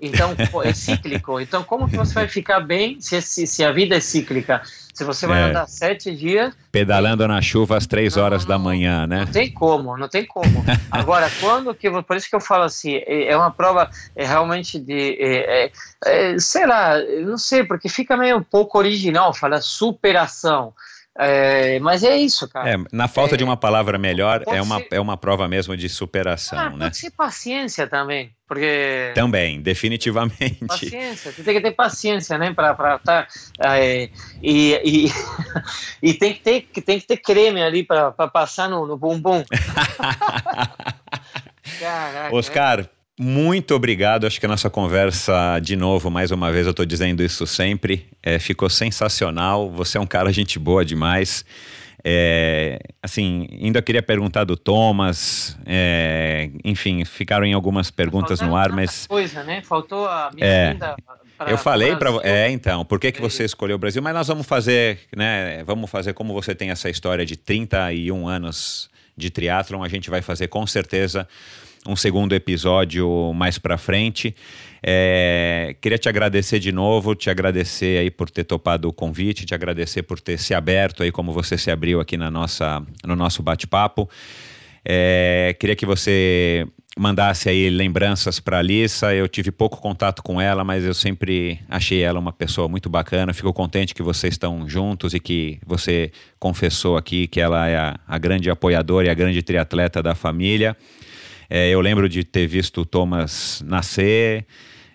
Então, é (laughs) cíclico. Então, como que você vai ficar bem se, se, se a vida é cíclica? Se você vai é. andar sete dias. Pedalando na chuva às três não, horas não, da manhã, né? Não tem como, não tem como. (laughs) Agora, quando que. Por isso que eu falo assim, é, é uma prova é, realmente de. É, é, é sei lá, não sei, porque fica meio um pouco original, fala superação. É, mas é isso, cara. É, na falta é, de uma palavra melhor, é uma, ser... é uma prova mesmo de superação, ah, né? Pode ser paciência também, porque... Também, definitivamente. Paciência, você tem que ter paciência, né, para tá, é, e, e, (laughs) e, tem, que ter, tem que ter creme ali para passar no, no bumbum. (laughs) Caraca, Oscar, é. Muito obrigado. Acho que a nossa conversa, de novo, mais uma vez, eu estou dizendo isso sempre, é, ficou sensacional. Você é um cara gente boa demais. É, assim, ainda queria perguntar do Thomas, é, enfim, ficaram em algumas perguntas no ar, mas. coisa, né? Faltou a minha é. Pra, eu falei para é então por que que você escolheu o Brasil mas nós vamos fazer né vamos fazer como você tem essa história de 31 anos de triatlon a gente vai fazer com certeza um segundo episódio mais para frente. É, queria te agradecer de novo, te agradecer aí por ter topado o convite, te agradecer por ter se aberto aí como você se abriu aqui na nossa, no nosso bate-papo. É, queria que você mandasse aí lembranças para a Alissa. Eu tive pouco contato com ela, mas eu sempre achei ela uma pessoa muito bacana. Fico contente que vocês estão juntos e que você confessou aqui que ela é a, a grande apoiadora e a grande triatleta da família. É, eu lembro de ter visto o Thomas nascer,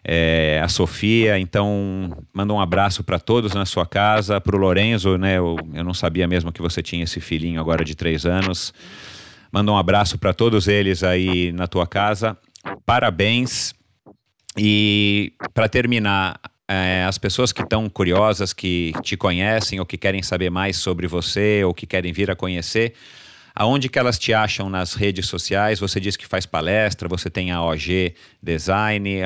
é, a Sofia, então manda um abraço para todos na sua casa, para o Lorenzo, né? Eu, eu não sabia mesmo que você tinha esse filhinho agora de três anos. Manda um abraço para todos eles aí na tua casa. Parabéns. E para terminar, é, as pessoas que estão curiosas, que te conhecem ou que querem saber mais sobre você ou que querem vir a conhecer, Aonde que elas te acham nas redes sociais? Você diz que faz palestra, você tem a OG Design.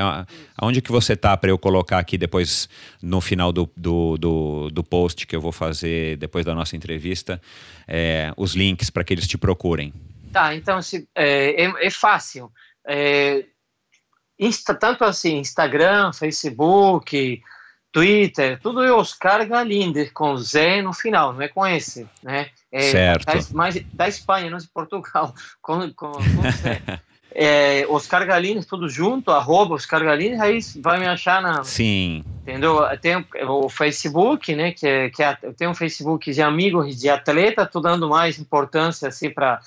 Aonde que você tá para eu colocar aqui depois no final do, do, do, do, post que eu vou fazer depois da nossa entrevista é, os links para que eles te procurem? Tá, então se, é, é, é fácil. É, insta, tanto assim, Instagram, Facebook, Twitter, tudo é Oscar Galinder, com Z no final, não é com esse, né? É, certo. Da, mas da Espanha, não de Portugal, (laughs) com, com, com é, Oscar Galinder, tudo junto, arroba Oscar Galinder, aí vai me achar na... Sim. Entendeu? Tem o Facebook, né, que, é, que é, tem um Facebook de amigos de atleta, tô dando mais importância, assim, para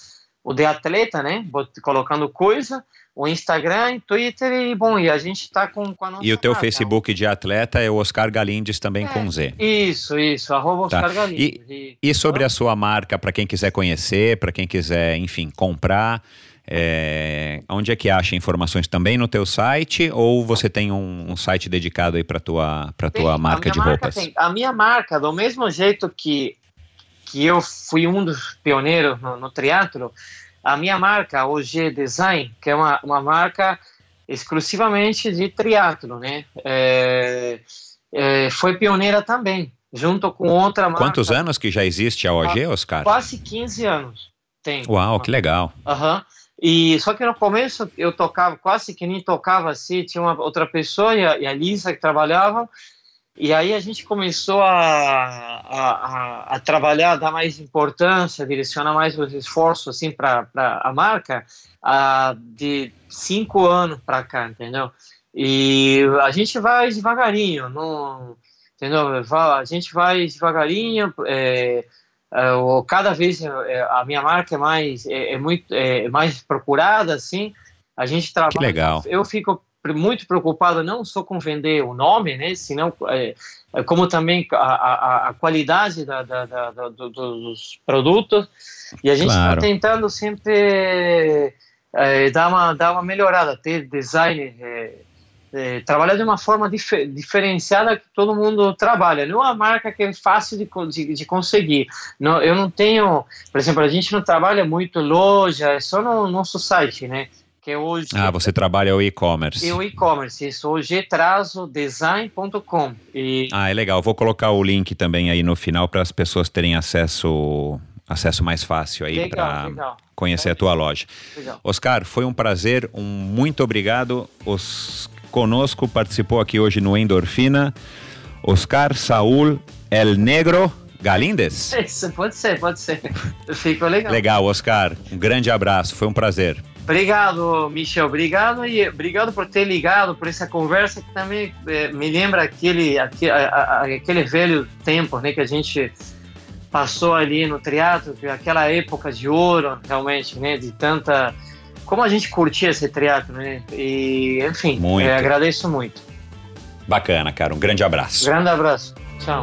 o de atleta, né, colocando coisa, o Instagram, Twitter e bom, e a gente está com, com a nossa E o teu marca. Facebook de atleta é o Oscar Galindes também é, com Z. Isso, isso, arroba tá. Oscar Galindes. E, e, sobre a sua marca, para quem quiser conhecer, para quem quiser, enfim, comprar, é, onde é que acha informações também no teu site ou você tem um, um site dedicado aí para tua para tua marca de marca roupas? Tem, a minha marca, do mesmo jeito que que eu fui um dos pioneiros no, no triatlo, a minha marca, o G Design, que é uma, uma marca exclusivamente de triatlo, né? É, é, foi pioneira também, junto com outra marca. Quantos anos que já existe a OG, Oscar? Quase 15 anos. Tem. Uau, que legal. Aham. Uhum. E só que no começo eu tocava quase que nem tocava assim, tinha uma outra pessoa e a, e a Lisa que trabalhavam e aí a gente começou a, a, a, trabalhar, dar mais importância, direcionar mais os esforços assim para a marca a, de cinco anos para cá, entendeu? E a gente vai devagarinho, não, entendeu? A gente vai devagarinho, é, é, cada vez é, a minha marca é mais, é, é muito é mais procurada, assim, a gente trabalha. Que legal. Eu fico muito preocupado não só com vender o nome, né, senão é, é como também a, a, a qualidade da, da, da, do, dos produtos e a gente está claro. tentando sempre é, dar uma dar uma melhorada, ter design é, é, trabalhar de uma forma dif diferenciada que todo mundo trabalha. Não é uma marca que é fácil de, de, de, conseguir. Não, eu não tenho, por exemplo, a gente não trabalha muito loja, é só no nosso site, né? Que é hoje. Ah, você trabalha o e-commerce. o e-commerce, isso, o gtrazodesign.com. E... Ah, é legal. Vou colocar o link também aí no final para as pessoas terem acesso acesso mais fácil aí para conhecer a tua loja. Legal. Oscar, foi um prazer, um muito obrigado. Os conosco participou aqui hoje no Endorfina Oscar Saúl El Negro Galindes. Isso, pode ser, pode ser. Ficou legal. Legal, Oscar. Um grande abraço, foi um prazer. Obrigado, Michel. Obrigado e obrigado por ter ligado por essa conversa que também é, me lembra aquele, aquele, aquele velho tempo, né, que a gente passou ali no teatro, aquela época de ouro, realmente, né, de tanta como a gente curtia esse teatro, né? E enfim, muito. É, agradeço muito. Bacana, cara. Um grande abraço. Grande abraço. Tchau.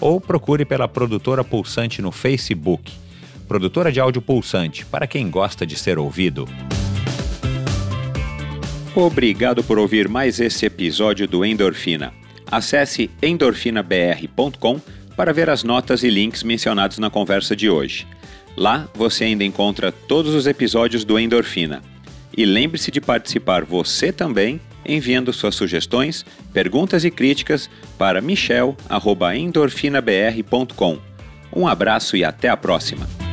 ou procure pela Produtora Pulsante no Facebook. Produtora de áudio pulsante, para quem gosta de ser ouvido. Obrigado por ouvir mais esse episódio do Endorfina. Acesse endorfinabr.com para ver as notas e links mencionados na conversa de hoje. Lá você ainda encontra todos os episódios do Endorfina. E lembre-se de participar você também, enviando suas sugestões, perguntas e críticas para michel.endorfinabr.com. Um abraço e até a próxima!